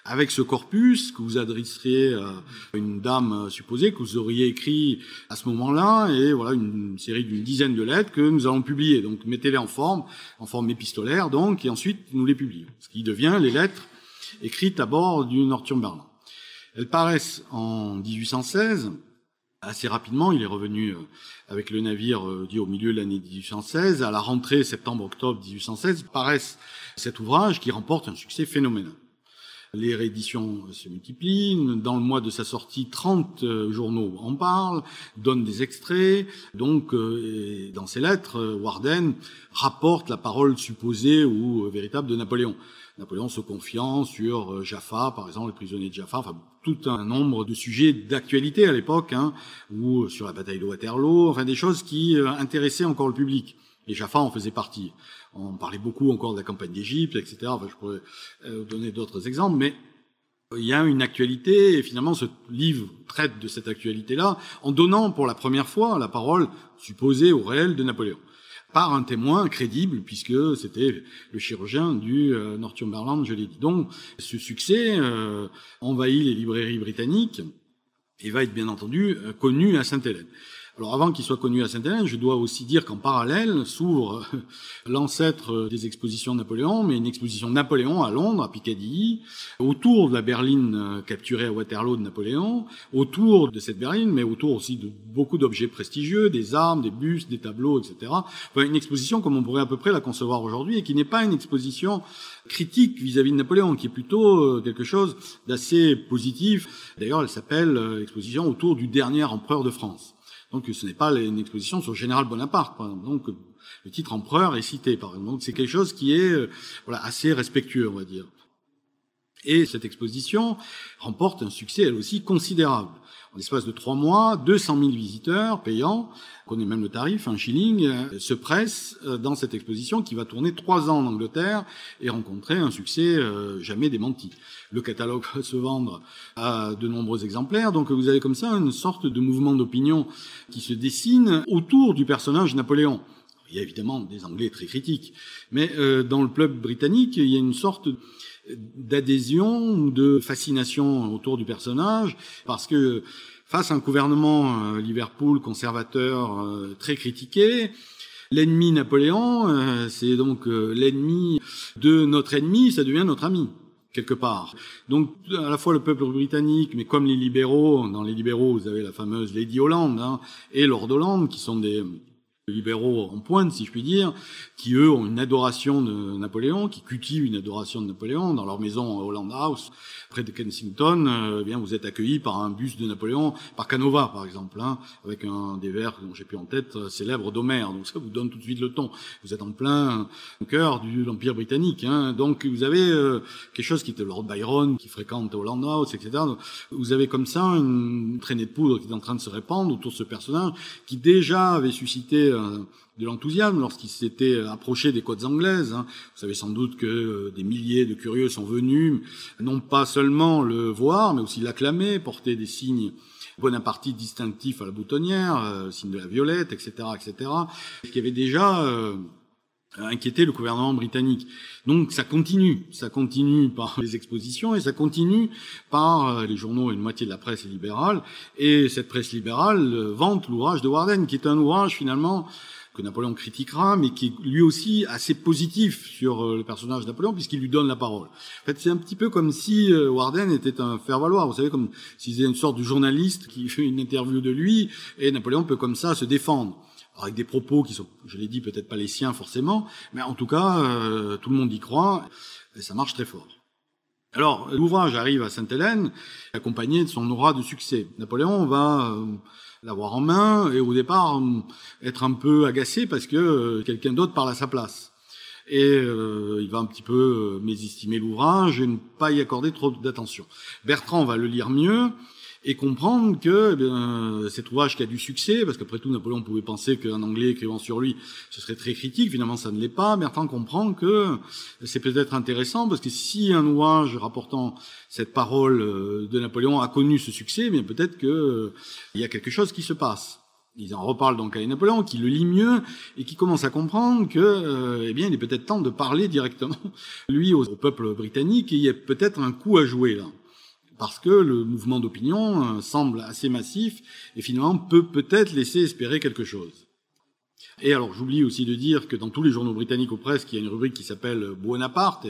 avec ce corpus que vous adresseriez à une dame supposée que vous auriez écrit à ce moment-là, et voilà une série d'une dizaine de lettres que nous allons publier. Donc mettez-les en forme, en forme épistolaire, donc, et ensuite nous les publions. Ce qui devient les lettres écrites à bord du Northumberland. Elles paraissent en 1816. Assez rapidement, il est revenu euh, avec le navire euh, dit au milieu de l'année 1816. À la rentrée septembre-octobre 1816, paraissent cet ouvrage qui remporte un succès phénoménal. Les rééditions se multiplient. Dans le mois de sa sortie, 30 euh, journaux en parlent, donnent des extraits. Donc, euh, dans ses lettres, euh, Warden rapporte la parole supposée ou véritable de Napoléon. Napoléon se confiant sur Jaffa, par exemple, les prisonniers de Jaffa, tout un nombre de sujets d'actualité à l'époque, hein, ou sur la bataille de Waterloo, enfin des choses qui intéressaient encore le public. Et Jaffa en faisait partie. On parlait beaucoup encore de la campagne d'Égypte, etc. Enfin, je pourrais euh, donner d'autres exemples, mais il y a une actualité, et finalement ce livre traite de cette actualité-là, en donnant pour la première fois la parole supposée au réel de Napoléon, par un témoin crédible, puisque c'était le chirurgien du euh, Northumberland, je l'ai dit. Donc ce succès euh, envahit les librairies britanniques et va être bien entendu connu à Sainte-Hélène. Alors avant qu'il soit connu à Saint-Hélène, je dois aussi dire qu'en parallèle s'ouvre l'ancêtre des expositions Napoléon, mais une exposition Napoléon à Londres, à Piccadilly, autour de la berline euh, capturée à Waterloo de Napoléon, autour de cette berline, mais autour aussi de beaucoup d'objets prestigieux, des armes, des bustes, des tableaux, etc. Enfin, une exposition comme on pourrait à peu près la concevoir aujourd'hui et qui n'est pas une exposition critique vis-à-vis de Napoléon, qui est plutôt euh, quelque chose d'assez positif. D'ailleurs, elle s'appelle euh, exposition autour du dernier empereur de France. Donc ce n'est pas une exposition sur le général Bonaparte, par. Donc le titre empereur est cité, par exemple. Donc c'est quelque chose qui est euh, assez respectueux, on va dire. Et cette exposition remporte un succès, elle aussi, considérable. En l'espace de trois mois, 200 000 visiteurs payants, on connaît même le tarif, un shilling, euh, se pressent euh, dans cette exposition qui va tourner trois ans en Angleterre et rencontrer un succès euh, jamais démenti. Le catalogue va se vendre à de nombreux exemplaires, donc vous avez comme ça une sorte de mouvement d'opinion qui se dessine autour du personnage Napoléon. Il y a évidemment des Anglais très critiques, mais dans le club britannique, il y a une sorte d'adhésion ou de fascination autour du personnage, parce que face à un gouvernement euh, Liverpool conservateur euh, très critiqué, L'ennemi Napoléon, c'est donc l'ennemi de notre ennemi, ça devient notre ami quelque part. Donc à la fois le peuple britannique, mais comme les libéraux, dans les libéraux vous avez la fameuse Lady Holland hein, et Lord Holland, qui sont des libéraux en pointe, si je puis dire, qui eux ont une adoration de Napoléon, qui cultivent une adoration de Napoléon dans leur maison Holland House, près de Kensington. Euh, eh bien, vous êtes accueillis par un bus de Napoléon, par Canova par exemple, hein, avec un des vers dont j'ai plus en tête euh, célèbre d'Homère. Donc ça vous donne tout de suite le ton. Vous êtes en plein cœur de l'Empire britannique. Hein. Donc vous avez euh, quelque chose qui était Lord Byron, qui fréquente Holland House, etc. Vous avez comme ça une traînée de poudre qui est en train de se répandre autour de ce personnage qui déjà avait suscité de l'enthousiasme lorsqu'il s'était approché des côtes anglaises. Hein. Vous savez sans doute que euh, des milliers de curieux sont venus, non pas seulement le voir, mais aussi l'acclamer, porter des signes bonapartistes distinctifs à la boutonnière, euh, signe de la violette, etc., etc., ce qui avait déjà euh, inquiété le gouvernement britannique. Donc ça continue, ça continue par les expositions et ça continue par les journaux, une moitié de la presse libérale, et cette presse libérale vante l'ouvrage de Warden, qui est un ouvrage finalement que Napoléon critiquera, mais qui est lui aussi assez positif sur euh, le personnage de Napoléon, puisqu'il lui donne la parole. En fait, c'est un petit peu comme si euh, Warden était un faire-valoir, vous savez, comme s'il était une sorte de journaliste qui fait une interview de lui, et Napoléon peut comme ça se défendre avec des propos qui sont, je l'ai dit, peut-être pas les siens forcément, mais en tout cas, euh, tout le monde y croit, et ça marche très fort. Alors, l'ouvrage arrive à Sainte-Hélène, accompagné de son aura de succès. Napoléon va l'avoir en main et au départ être un peu agacé parce que euh, quelqu'un d'autre parle à sa place. Et euh, il va un petit peu euh, mésestimer l'ouvrage et ne pas y accorder trop d'attention. Bertrand va le lire mieux et comprendre que eh cet ouvrage qui a du succès, parce qu'après tout Napoléon pouvait penser qu'un Anglais écrivant sur lui, ce serait très critique, finalement ça ne l'est pas, Bertrand comprend que c'est peut-être intéressant, parce que si un ouvrage rapportant cette parole euh, de Napoléon a connu ce succès, bien peut-être qu'il euh, y a quelque chose qui se passe. Ils en reparlent donc à Napoléon, qui le lit mieux et qui commence à comprendre que, euh, eh bien, il est peut-être temps de parler directement, lui, au, peuple britannique, et il y a peut-être un coup à jouer là parce que le mouvement d'opinion euh, semble assez massif et finalement peut peut-être laisser espérer quelque chose. Et alors, j'oublie aussi de dire que dans tous les journaux britanniques ou presque, il y a une rubrique qui s'appelle Bonaparte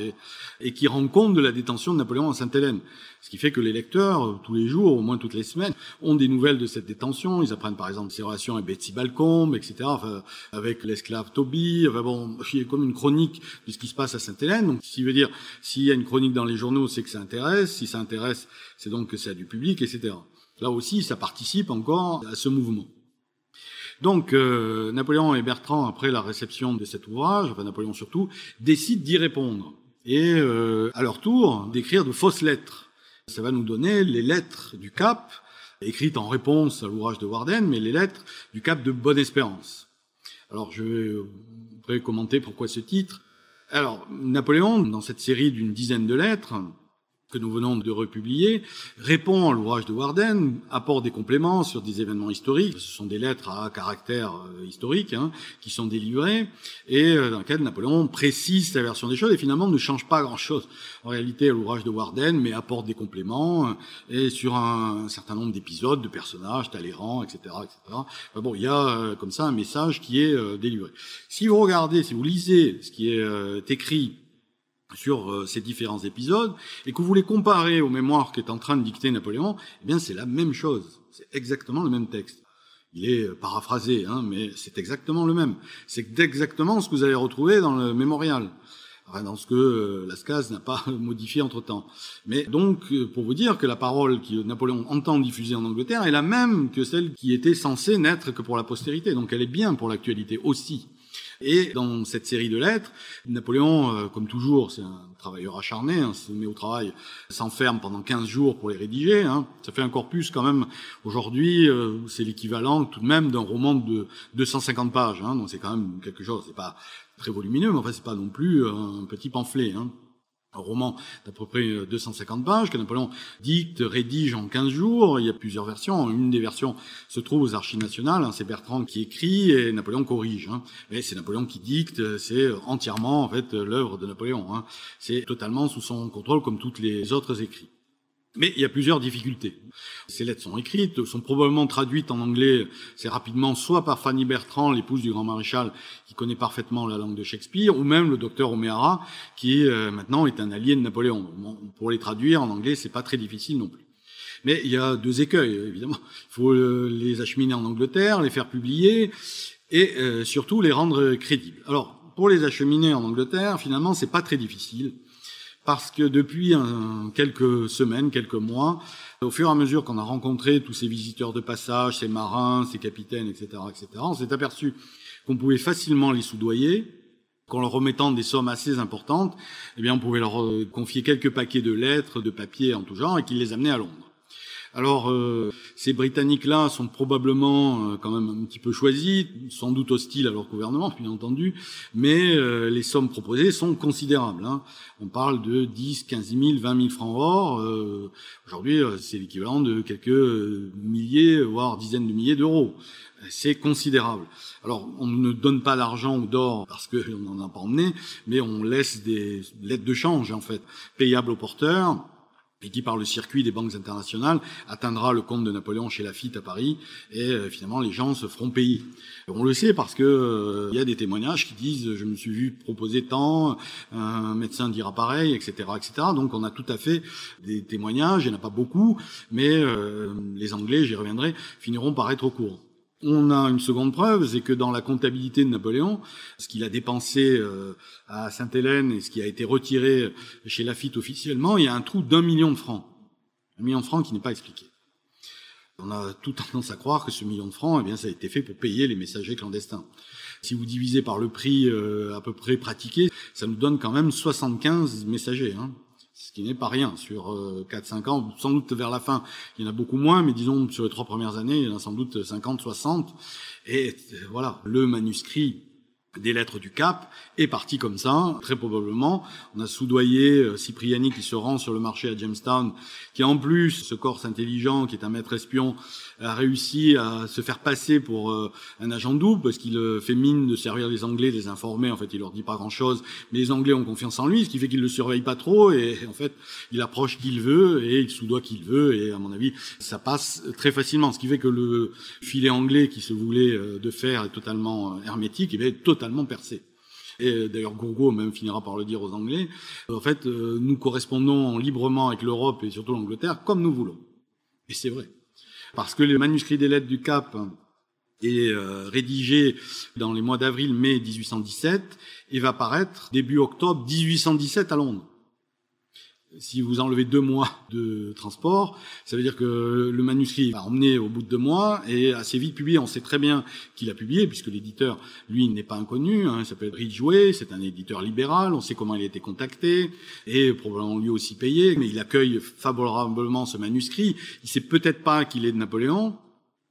et, qui rend compte de la détention de Napoléon à Sainte-Hélène. Ce qui fait que les lecteurs, tous les jours, au moins toutes les semaines, ont des nouvelles de cette détention. Ils apprennent par exemple ses relations avec Betsy Balcombe, etc., avec l'esclave Toby. Enfin bon, il y a comme une chronique de ce qui se passe à Sainte-Hélène. Donc, ce qui veut dire, s'il y a une chronique dans les journaux, c'est que ça intéresse. Si ça intéresse, c'est donc que c'est du public, etc. Là aussi, ça participe encore à ce mouvement. Donc euh, Napoléon et Bertrand, après la réception de cet ouvrage, enfin Napoléon surtout, décident d'y répondre et euh, à leur tour d'écrire de fausses lettres. Ça va nous donner les lettres du Cap, écrites en réponse à l'ouvrage de Warden, mais les lettres du Cap de Bonne-Espérance. Alors je vais commenter pourquoi ce titre. Alors Napoléon, dans cette série d'une dizaine de lettres, que nous venons de republier, répond à l'ouvrage de Warden, apporte des compléments sur des événements historiques. Ce sont des lettres à caractère euh, historique hein, qui sont délivrées et euh, dans lesquelles Napoléon précise sa version des choses et finalement ne change pas grand-chose en réalité à l'ouvrage de Warden, mais apporte des compléments euh, et sur un, certain nombre d'épisodes, de personnages, Talleyrand, etc., etc. bon, il y a comme ça un message qui est délivré. Si vous regardez, si vous lisez ce qui est écrit sur euh, ces différents épisodes, et que vous les comparez aux mémoires qu'est en train de dicter Napoléon, eh bien c'est la même chose, c'est exactement le même texte. Il est euh, paraphrasé, hein, mais c'est exactement le même. C'est exactement ce que vous allez retrouver dans le mémorial, enfin, dans ce que euh, Lascaz n'a pas modifié entre-temps. Mais donc, pour vous dire que la parole que Napoléon entend diffuser en Angleterre est la même que celle qui était censée n'être que pour la postérité, donc elle est bien pour l'actualité aussi. Et dans cette série de lettres, Napoléon, euh, comme toujours, c'est un travailleur acharné, hein, se met au travail, s'enferme pendant 15 jours pour les rédiger. Hein. Ça fait un corpus quand même, aujourd'hui, euh, c'est l'équivalent tout de même d'un roman de 250 pages. Hein, donc c'est quand même quelque chose, c'est pas très volumineux, mais enfin c'est pas non plus un petit pamphlet. Hein un roman d'à peu près 250 euh, pages que Napoléon dicte, rédige en 15 jours. Il y a plusieurs versions. Une des versions se trouve aux archives nationales. Hein. c'est Bertrand qui écrit et Napoléon corrige. Hein. Mais c'est Napoléon qui dicte. C'est entièrement en fait l'œuvre de Napoléon. Hein. C'est totalement sous son contrôle comme toutes les autres écrits. Mais il y a plusieurs difficultés. Ces lettres sont écrites, sont probablement traduites en anglais c'est rapidement, soit par Fanny Bertrand, l'épouse du grand maréchal, qui connaît parfaitement la langue de Shakespeare, ou même le docteur O'Meara, qui euh, maintenant est un allié de Napoléon. pour les traduire en anglais, c'est pas très difficile non plus. Mais il y a deux écueils, évidemment. Il faut euh, les acheminer en Angleterre, les faire publier, et euh, surtout les rendre crédibles. Alors, pour les acheminer en Angleterre, finalement, c'est pas très difficile parce que depuis quelques semaines, quelques mois, au fur et à mesure qu'on a rencontré tous ces visiteurs de passage, ces marins, ces capitaines, etc., etc., on s'est aperçu qu'on pouvait facilement les soudoyer, qu'en leur remettant des sommes assez importantes, eh bien, on pouvait leur euh, confier quelques paquets de lettres, de papiers en tout genre, et qu'ils les amenaient à Londres. Alors, euh, ces Britanniques-là sont probablement euh, quand même un petit peu choisis, sans doute hostiles à leur gouvernement, bien entendu, mais euh, les sommes proposées sont considérables. Hein. On parle de 10, 15 000, 20 000 francs or. Aujourd'hui, c'est l'équivalent de quelques milliers, voire dizaines de milliers d'euros. C'est considérable. Alors, on ne donne pas d'argent ou d'or parce qu'on n'en a pas emmené, mais on laisse des lettres de change, en fait, payables aux porteurs et qui par le circuit des banques internationales atteindra le compte de Napoléon chez Lafitte à Paris et euh, finalement les gens se feront payer. On le sait parce que euh, il y a des témoignages qui disent je me suis vu proposer tant, un médecin dira pareil, etc., etc. Donc on a tout à fait des témoignages, il n'y en a pas beaucoup, mais euh, les Anglais, j'y reviendrai, finiront par être au courant. On a une seconde preuve, c'est que dans la comptabilité de Napoléon, ce qu'il a dépensé euh, à Sainte-Hélène et ce qui a été retiré chez Lafitte officiellement, il y a un trou d'un million de francs. Un million de francs qui n'est pas expliqué. On a tout tendance à croire que ce million de francs, eh bien, ça a été fait pour payer les messagers clandestins. Si vous divisez par le prix euh, à peu près pratiqué, ça nous donne quand même 75 messagers. Hein ce qui n'est pas rien sur 4-5 euh, ans, sans doute vers la fin, il y en a beaucoup moins, mais disons sur les trois premières années, il y en a sans doute 50, 60. Et euh, voilà, le manuscrit des lettres du Cap est parti comme ça, très probablement. On a soudoyé euh, Cipriani qui se rend sur le marché à Jamestown, qui en plus, ce Corse intelligent, qui est un maître espion, a réussi à se faire passer pour euh, un agent double, parce qu'il euh, fait mine de servir les Anglais, de les informer, en fait il leur dit pas grand-chose, mais les Anglais ont confiance en lui, ce qui fait qu'il le surveille pas trop, et en fait il approche qui il veut, et il soudoie qui il veut, et à mon avis, ça passe très facilement, ce qui fait que le filet anglais qui se voulait de faire est totalement hermétique, et bien totalement percé. Et d'ailleurs, Gourgaud même finira par le dire aux Anglais. En fait, euh, nous correspondons librement avec l'Europe et surtout l'Angleterre comme nous voulons. Et c'est vrai. Parce que le manuscrit des lettres du Cap est euh, rédigé dans les mois d'avril-mai 1817 et va paraître début octobre 1817 à Londres si vous enlevez deux mois de transport, ça veut dire que le manuscrit va emmener au bout de deux mois et assez vite publié. On sait très bien qu'il a publié, puisque l'éditeur, lui, n'est pas inconnu. Hein, il s'appelle Ridgway, c'est un éditeur libéral. On sait comment il a été contacté et probablement lui aussi payé. Mais il accueille favorablement ce manuscrit. Il sait peut-être pas qu'il est de Napoléon,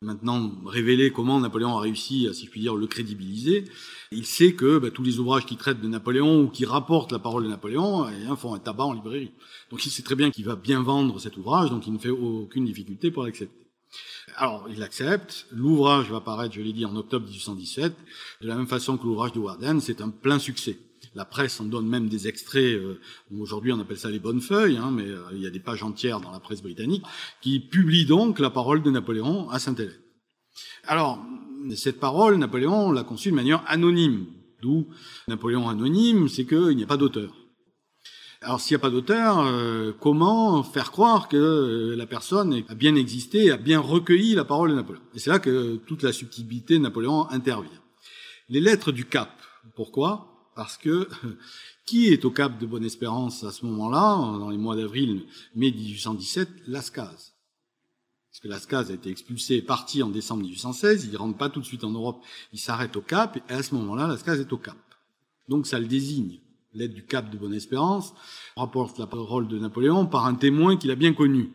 maintenant révéler comment Napoléon a réussi à, si je puis dire, le crédibiliser. Il sait que bah, tous les ouvrages qui traitent de Napoléon ou qui rapportent la parole de Napoléon eh, font un tabac en librairie. Donc il sait très bien qu'il va bien vendre cet ouvrage, donc il ne fait aucune difficulté pour l'accepter. Alors, il accepte. L'ouvrage va paraître, je l'ai dit, en octobre 1817. De la même façon que l'ouvrage de Warden, c'est un plein succès. La presse en donne même des extraits, euh, aujourd'hui on appelle ça les bonnes feuilles, hein, mais euh, il y a des pages entières dans la presse britannique, qui publient donc la parole de Napoléon à Sainte-Hélène. Alors, cette parole, Napoléon l'a conçue de manière anonyme. D'où Napoléon anonyme, c'est qu'il n'y a pas d'auteur. Alors s'il n'y a pas d'auteur, euh, comment faire croire que la personne a bien existé, a bien recueilli la parole de Napoléon? Et c'est là que toute la subtilité de Napoléon intervient. Les lettres du Cap, pourquoi? Parce que qui est au cap de Bonne-Espérance à ce moment-là, dans les mois d'avril, mai 1817 Lascaz. Parce que Lascaz a été expulsé, parti en décembre 1816, il ne rentre pas tout de suite en Europe, il s'arrête au cap, et à ce moment-là, Lascaz est au cap. Donc ça le désigne. L'aide du cap de Bonne-Espérance rapporte la parole de Napoléon par un témoin qu'il a bien connu.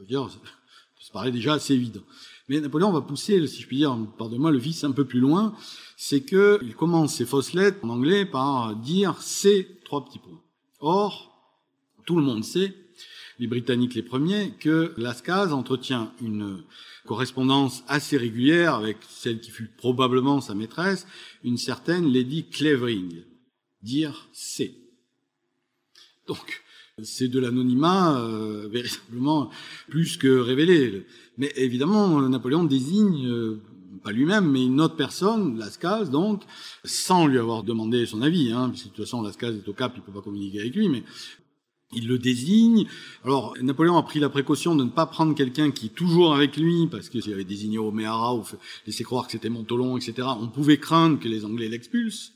Je dire, ça paraît déjà assez évident. Mais Napoléon va pousser, si je puis dire, pardonnez-moi, le vice un peu plus loin, c'est qu'il commence ses fausses lettres en anglais par dire ces trois petits points. Or, tout le monde sait, les Britanniques les premiers, que Lascaz entretient une correspondance assez régulière avec celle qui fut probablement sa maîtresse, une certaine Lady Clevering. Dire c'est. Donc, c'est de l'anonymat euh, véritablement plus que révélé. Mais évidemment, Napoléon désigne, euh, pas lui-même, mais une autre personne, Lascaz, donc, sans lui avoir demandé son avis, hein, puisque de toute façon Lascaz est au Cap, il ne peut pas communiquer avec lui, mais il le désigne. Alors, Napoléon a pris la précaution de ne pas prendre quelqu'un qui est toujours avec lui, parce que s'il avait désigné Oméhara ou laissé croire que c'était Montolon, etc., on pouvait craindre que les Anglais l'expulsent.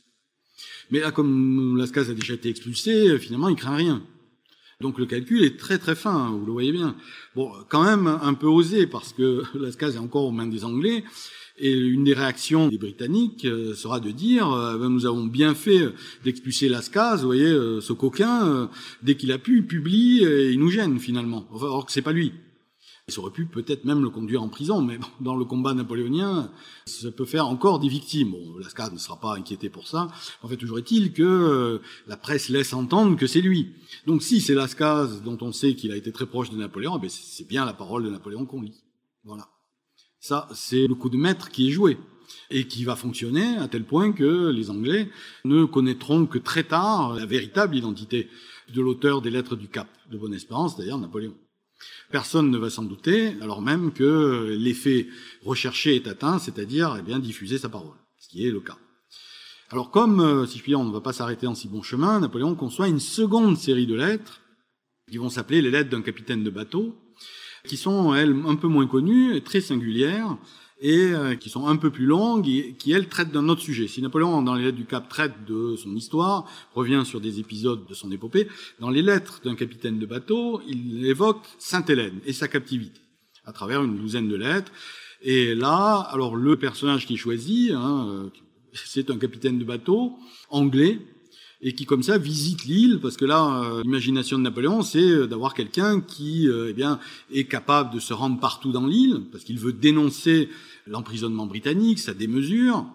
Mais là, comme Lascaz a déjà été expulsé, finalement, il craint rien. Donc le calcul est très très fin, hein, vous le voyez bien. Bon, quand même un peu osé, parce que Lascaz est encore aux mains des Anglais, et une des réactions des Britanniques euh, sera de dire euh, ben, nous avons bien fait d'expulser Lascaz, vous voyez, euh, ce coquin, dès qu'il a pu, il publie et il nous gêne finalement. Alors que c'est pas lui. Il aurait pu peut-être même le conduire en prison, mais dans le combat napoléonien, ça peut faire encore des victimes. Bon, Lascaz ne sera pas inquiété pour ça. En fait, toujours est-il que la presse laisse entendre que c'est lui. Donc si c'est Lascaz dont on sait qu'il a été très proche de Napoléon, eh c'est bien la parole de Napoléon qu'on lit. Voilà. Ça, c'est le coup de maître qui est joué et qui va fonctionner à tel point que les Anglais ne connaîtront que très tard la véritable identité de l'auteur des lettres du Cap de Bonne-Espérance, c'est-à-dire Napoléon. Personne ne va s'en douter, alors même que l'effet recherché est atteint, c'est-à-dire eh bien diffuser sa parole, ce qui est le cas. Alors comme, euh, si je puis dire, on ne va pas s'arrêter en si bon chemin, Napoléon conçoit une seconde série de lettres qui vont s'appeler les lettres d'un capitaine de bateau, qui sont, elles, un peu moins connues très singulières, et euh, qui sont un peu plus longues et qui, elles, traitent d'un autre sujet. Si Napoléon, dans les lettres du Cap, traite de son histoire, revient sur des épisodes de son épopée, dans les lettres d'un capitaine de bateau, il évoque Sainte-Hélène et sa captivité, à travers une douzaine de lettres. Et là, alors le personnage qui choisit, hein, euh, c'est un capitaine de bateau anglais, et qui comme ça visite l'île, parce que là, euh, l'imagination de Napoléon, c'est euh, d'avoir quelqu'un qui euh, eh bien, est capable de se rendre partout dans l'île, parce qu'il veut dénoncer l'emprisonnement britannique, sa démesure,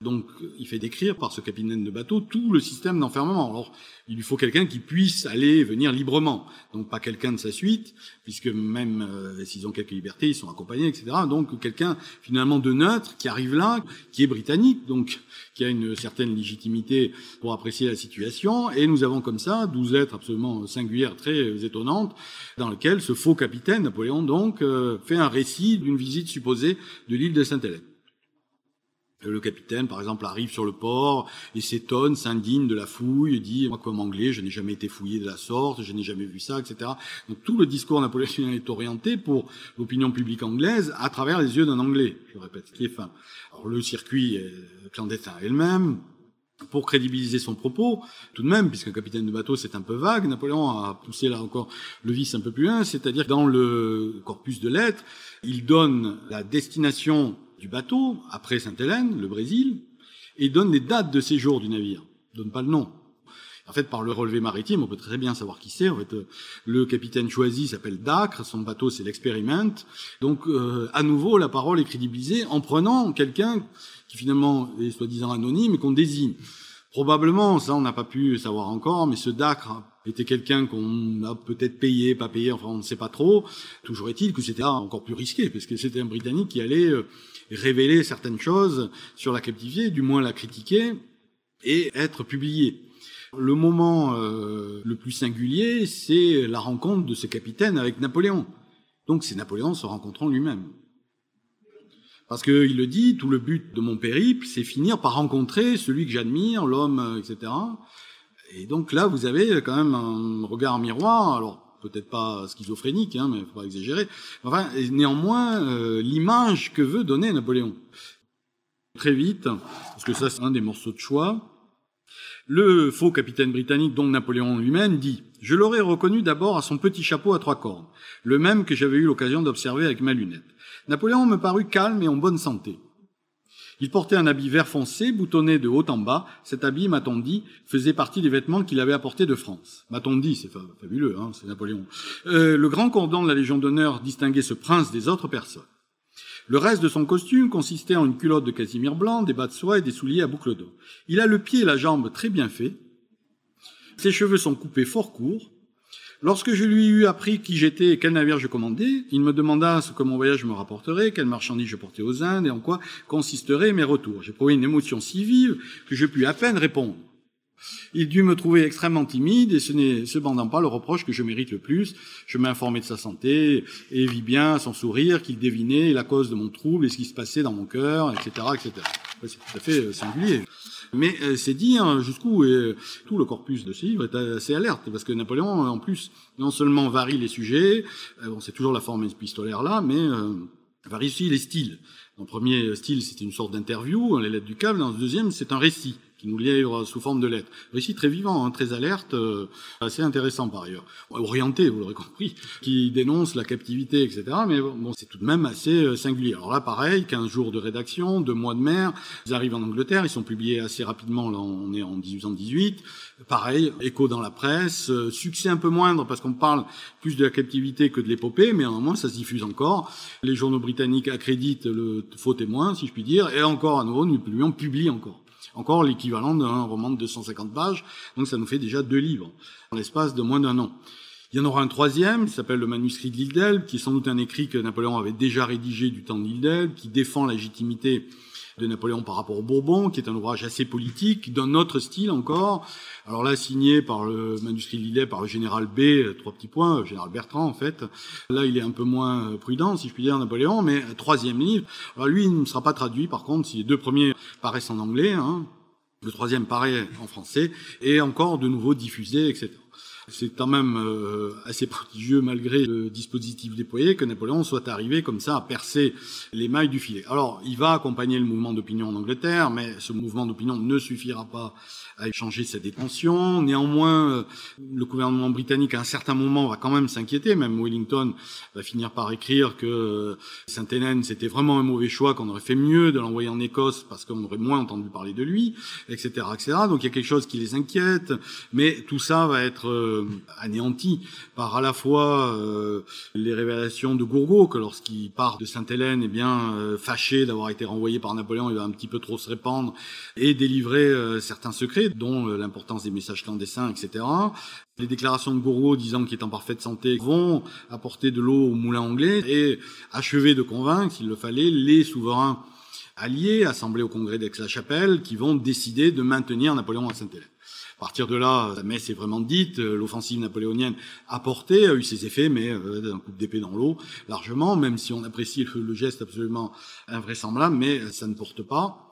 donc, il fait décrire par ce capitaine de bateau tout le système d'enfermement. Alors, il lui faut quelqu'un qui puisse aller et venir librement. Donc, pas quelqu'un de sa suite, puisque même euh, s'ils ont quelques libertés, ils sont accompagnés, etc. Donc, quelqu'un finalement de neutre qui arrive là, qui est britannique, donc qui a une certaine légitimité pour apprécier la situation. Et nous avons comme ça douze lettres absolument singulières, très étonnantes, dans lesquelles ce faux capitaine, Napoléon donc, euh, fait un récit d'une visite supposée de l'île de Sainte-Hélène. Le capitaine, par exemple, arrive sur le port et s'étonne, s'indigne de la fouille, dit moi comme anglais, je n'ai jamais été fouillé de la sorte, je n'ai jamais vu ça, etc. Donc tout le discours napoléonien est orienté pour l'opinion publique anglaise à travers les yeux d'un anglais. Je répète, qui est fin. Alors le circuit est clandestin elle-même. Pour crédibiliser son propos, tout de même, puisque capitaine de bateau c'est un peu vague, Napoléon a poussé là encore le vice un peu plus loin, c'est-à-dire dans le corpus de lettres, il donne la destination du bateau, après Sainte-Hélène, le Brésil, et donne les dates de séjour du navire. Donne pas le nom. En fait, par le relevé maritime, on peut très bien savoir qui c'est. En fait, euh, le capitaine choisi s'appelle Dacre, son bateau c'est l'Experiment. Donc, euh, à nouveau, la parole est crédibilisée en prenant quelqu'un qui finalement est soi-disant anonyme et qu'on désigne. Probablement, ça on n'a pas pu savoir encore, mais ce Dacre était quelqu'un qu'on a peut-être payé, pas payé, enfin on ne sait pas trop. Toujours est-il que c'était encore plus risqué, parce que c'était un Britannique qui allait euh, révéler certaines choses sur la captivité, du moins la critiquer, et être publié. Le moment euh, le plus singulier, c'est la rencontre de ce capitaine avec Napoléon. Donc c'est Napoléon se rencontrant lui-même. Parce qu'il le dit, tout le but de mon périple, c'est finir par rencontrer celui que j'admire, l'homme, euh, etc. Et donc là, vous avez quand même un regard miroir. Alors peut-être pas schizophrénique, hein, mais faut pas exagérer. Enfin, néanmoins, euh, l'image que veut donner Napoléon. Très vite, parce que ça c'est un des morceaux de choix, le faux capitaine britannique, dont Napoléon lui-même, dit « Je l'aurais reconnu d'abord à son petit chapeau à trois cornes, le même que j'avais eu l'occasion d'observer avec ma lunette. Napoléon me parut calme et en bonne santé. Il portait un habit vert foncé, boutonné de haut en bas. Cet habit, m'a-t-on dit, faisait partie des vêtements qu'il avait apportés de France. M'a-t-on dit, c'est fabuleux, hein, c'est Napoléon. Euh, le grand cordon de la Légion d'honneur distinguait ce prince des autres personnes. Le reste de son costume consistait en une culotte de casimir blanc, des bas de soie et des souliers à boucle d'eau. Il a le pied et la jambe très bien faits. Ses cheveux sont coupés fort courts. Lorsque je lui eus appris qui j'étais et quel navire je commandais, il me demanda ce que mon voyage me rapporterait, quelle marchandise je portais aux Indes et en quoi consisteraient mes retours. Trouvé une émotion si vive que je pus à peine répondre. Il dut me trouver extrêmement timide et ce n'est cependant pas le reproche que je mérite le plus. Je m'informais de sa santé et vis bien son sourire qu'il devinait la cause de mon trouble et ce qui se passait dans mon cœur, etc., etc. C'est tout à fait euh, singulier. Mais euh, c'est dire jusqu'où euh, tout le corpus de ce livre est assez alerte, parce que Napoléon, en plus, non seulement varie les sujets, bon, c'est toujours la forme épistolaire là, mais varie aussi les styles. Dans le premier style, c'était une sorte d'interview, hein, les lettres du câble. Dans le deuxième, c'est un récit qui nous livre sous forme de lettres. Récit très vivant, hein, très alerte, euh, assez intéressant par ailleurs. Orienté, vous l'aurez compris, qui dénonce la captivité, etc. Mais bon, c'est tout de même assez euh, singulier. Alors là, pareil, 15 jours de rédaction, deux mois de mer, ils arrivent en Angleterre, ils sont publiés assez rapidement, là on est en 1818. Pareil, écho dans la presse, euh, succès un peu moindre parce qu'on parle plus de la captivité que de l'épopée, mais en moins ça se diffuse encore. Les journaux britanniques accréditent le faux témoin, si je puis dire, et encore à nouveau, nous publions encore encore l'équivalent d'un roman de 250 pages, donc ça nous fait déjà deux livres en l'espace de moins d'un an. Il y en aura un troisième, qui s'appelle le manuscrit de l'île d'Elbe, qui est sans doute un écrit que Napoléon avait déjà rédigé du temps de l'île d'Elbe, qui défend la légitimité de Napoléon par rapport au Bourbon, qui est un ouvrage assez politique, d'un autre style encore. Alors là, signé par le manuscrit Lillet, par le général B, trois petits points, le général Bertrand en fait. Là, il est un peu moins prudent, si je puis dire, Napoléon, mais troisième livre. Alors lui, il ne sera pas traduit, par contre, si les deux premiers paraissent en anglais, hein, le troisième paraît en français, et encore de nouveau diffusé, etc. C'est quand même euh, assez prodigieux malgré le dispositif déployé que Napoléon soit arrivé comme ça à percer les mailles du filet. Alors, il va accompagner le mouvement d'opinion en Angleterre, mais ce mouvement d'opinion ne suffira pas à échanger sa détention. Néanmoins, euh, le gouvernement britannique à un certain moment va quand même s'inquiéter. Même Wellington va finir par écrire que euh, Sainte-Hélène c'était vraiment un mauvais choix, qu'on aurait fait mieux de l'envoyer en Écosse parce qu'on aurait moins entendu parler de lui, etc., etc. Donc il y a quelque chose qui les inquiète, mais tout ça va être anéanti par à la fois euh, les révélations de Gourgaud, que lorsqu'il part de Sainte-Hélène, eh bien, euh, fâché d'avoir été renvoyé par Napoléon, il va un petit peu trop se répandre et délivrer certains secrets, dont l'importance des messages clandestins, etc. Les déclarations de Gourgaud disant qu'il est en parfaite santé vont apporter de l'eau au moulin anglais et achever de convaincre, s'il le fallait, les souverains alliés assemblés au congrès d'Aix-la-Chapelle qui vont décider de maintenir Napoléon à Sainte-Hélène. À partir de là, la messe est vraiment dite. Euh, l'offensive napoléonienne a porté, a eu ses effets, mais euh, un coup d'épée dans l'eau, largement, même si on apprécie le geste absolument invraisemblable, mais ça ne porte pas.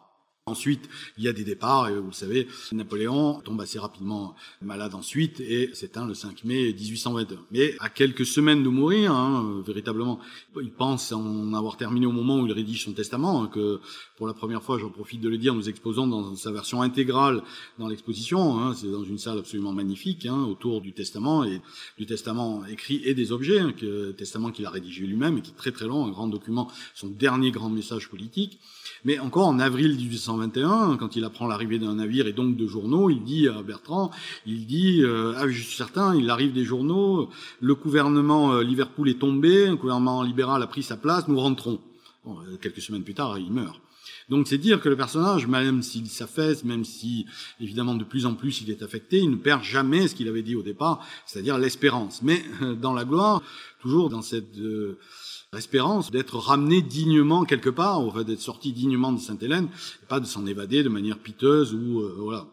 Ensuite, il y a des départs, et vous le savez, Napoléon tombe assez rapidement malade ensuite et s'éteint le 5 mai 1821. Mais à quelques semaines de mourir, hein, véritablement, il pense en avoir terminé au moment où il rédige son testament, hein, que pour la première fois, j'en profite de le dire, nous exposons dans sa version intégrale dans l'exposition, hein, c'est dans une salle absolument magnifique, hein, autour du testament, et du testament écrit et des objets, hein, que, testament qu'il a rédigé lui-même et qui est très très long, un grand document, son dernier grand message politique. Mais encore en avril 1821, quand il apprend l'arrivée d'un navire et donc de journaux, il dit à Bertrand, il dit, euh, ah, je suis certain, il arrive des journaux, le gouvernement euh, Liverpool est tombé, un gouvernement libéral a pris sa place, nous rentrons. Bon, euh, quelques semaines plus tard, il meurt. Donc c'est dire que le personnage, même s'il s'affaisse, même si évidemment de plus en plus il est affecté, il ne perd jamais ce qu'il avait dit au départ, c'est-à-dire l'espérance. Mais dans la gloire, toujours dans cette espérance d'être ramené dignement quelque part, enfin d'être sorti dignement de Sainte-Hélène, pas de s'en évader de manière piteuse ou euh, voilà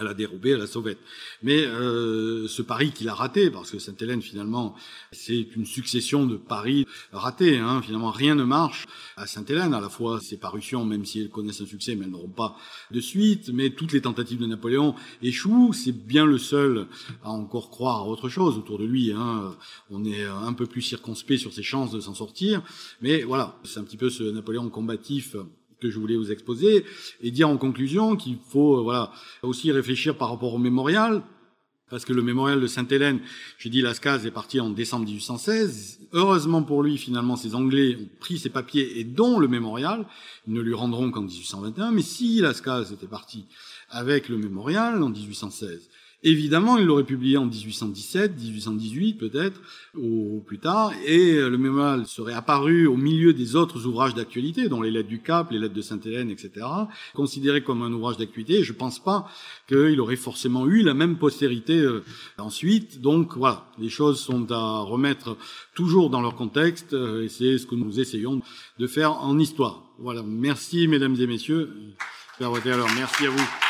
elle a dérobé, elle a sauvette. Mais euh, ce pari qu'il a raté, parce que Sainte-Hélène finalement, c'est une succession de paris ratés. Hein. Finalement, rien ne marche à Sainte-Hélène. À la fois ses parutions, même si elles connaissent un succès, mais elles n'auront pas de suite. Mais toutes les tentatives de Napoléon échouent. C'est bien le seul à encore croire à autre chose autour de lui. Hein. On est un peu plus circonspect sur ses chances de s'en sortir. Mais voilà, c'est un petit peu ce Napoléon combatif que je voulais vous exposer et dire en conclusion qu'il faut euh, voilà aussi réfléchir par rapport au mémorial parce que le mémorial de Sainte-Hélène, j'ai dit Lascaz est parti en décembre 1816. Heureusement pour lui, finalement, ces Anglais ont pris ses papiers et dont le mémorial. Ils ne lui rendront qu'en 1821. Mais si Lascaz était parti avec le mémorial en 1816, Évidemment, il l'aurait publié en 1817, 1818 peut-être, ou plus tard, et le mémorial serait apparu au milieu des autres ouvrages d'actualité, dont les lettres du Cap, les lettres de Sainte-Hélène, etc., considéré comme un ouvrage d'actualité. Je ne pense pas qu'il aurait forcément eu la même postérité euh, ensuite. Donc voilà, les choses sont à remettre toujours dans leur contexte, euh, et c'est ce que nous essayons de faire en histoire. Voilà, merci mesdames et messieurs. Merci à vous.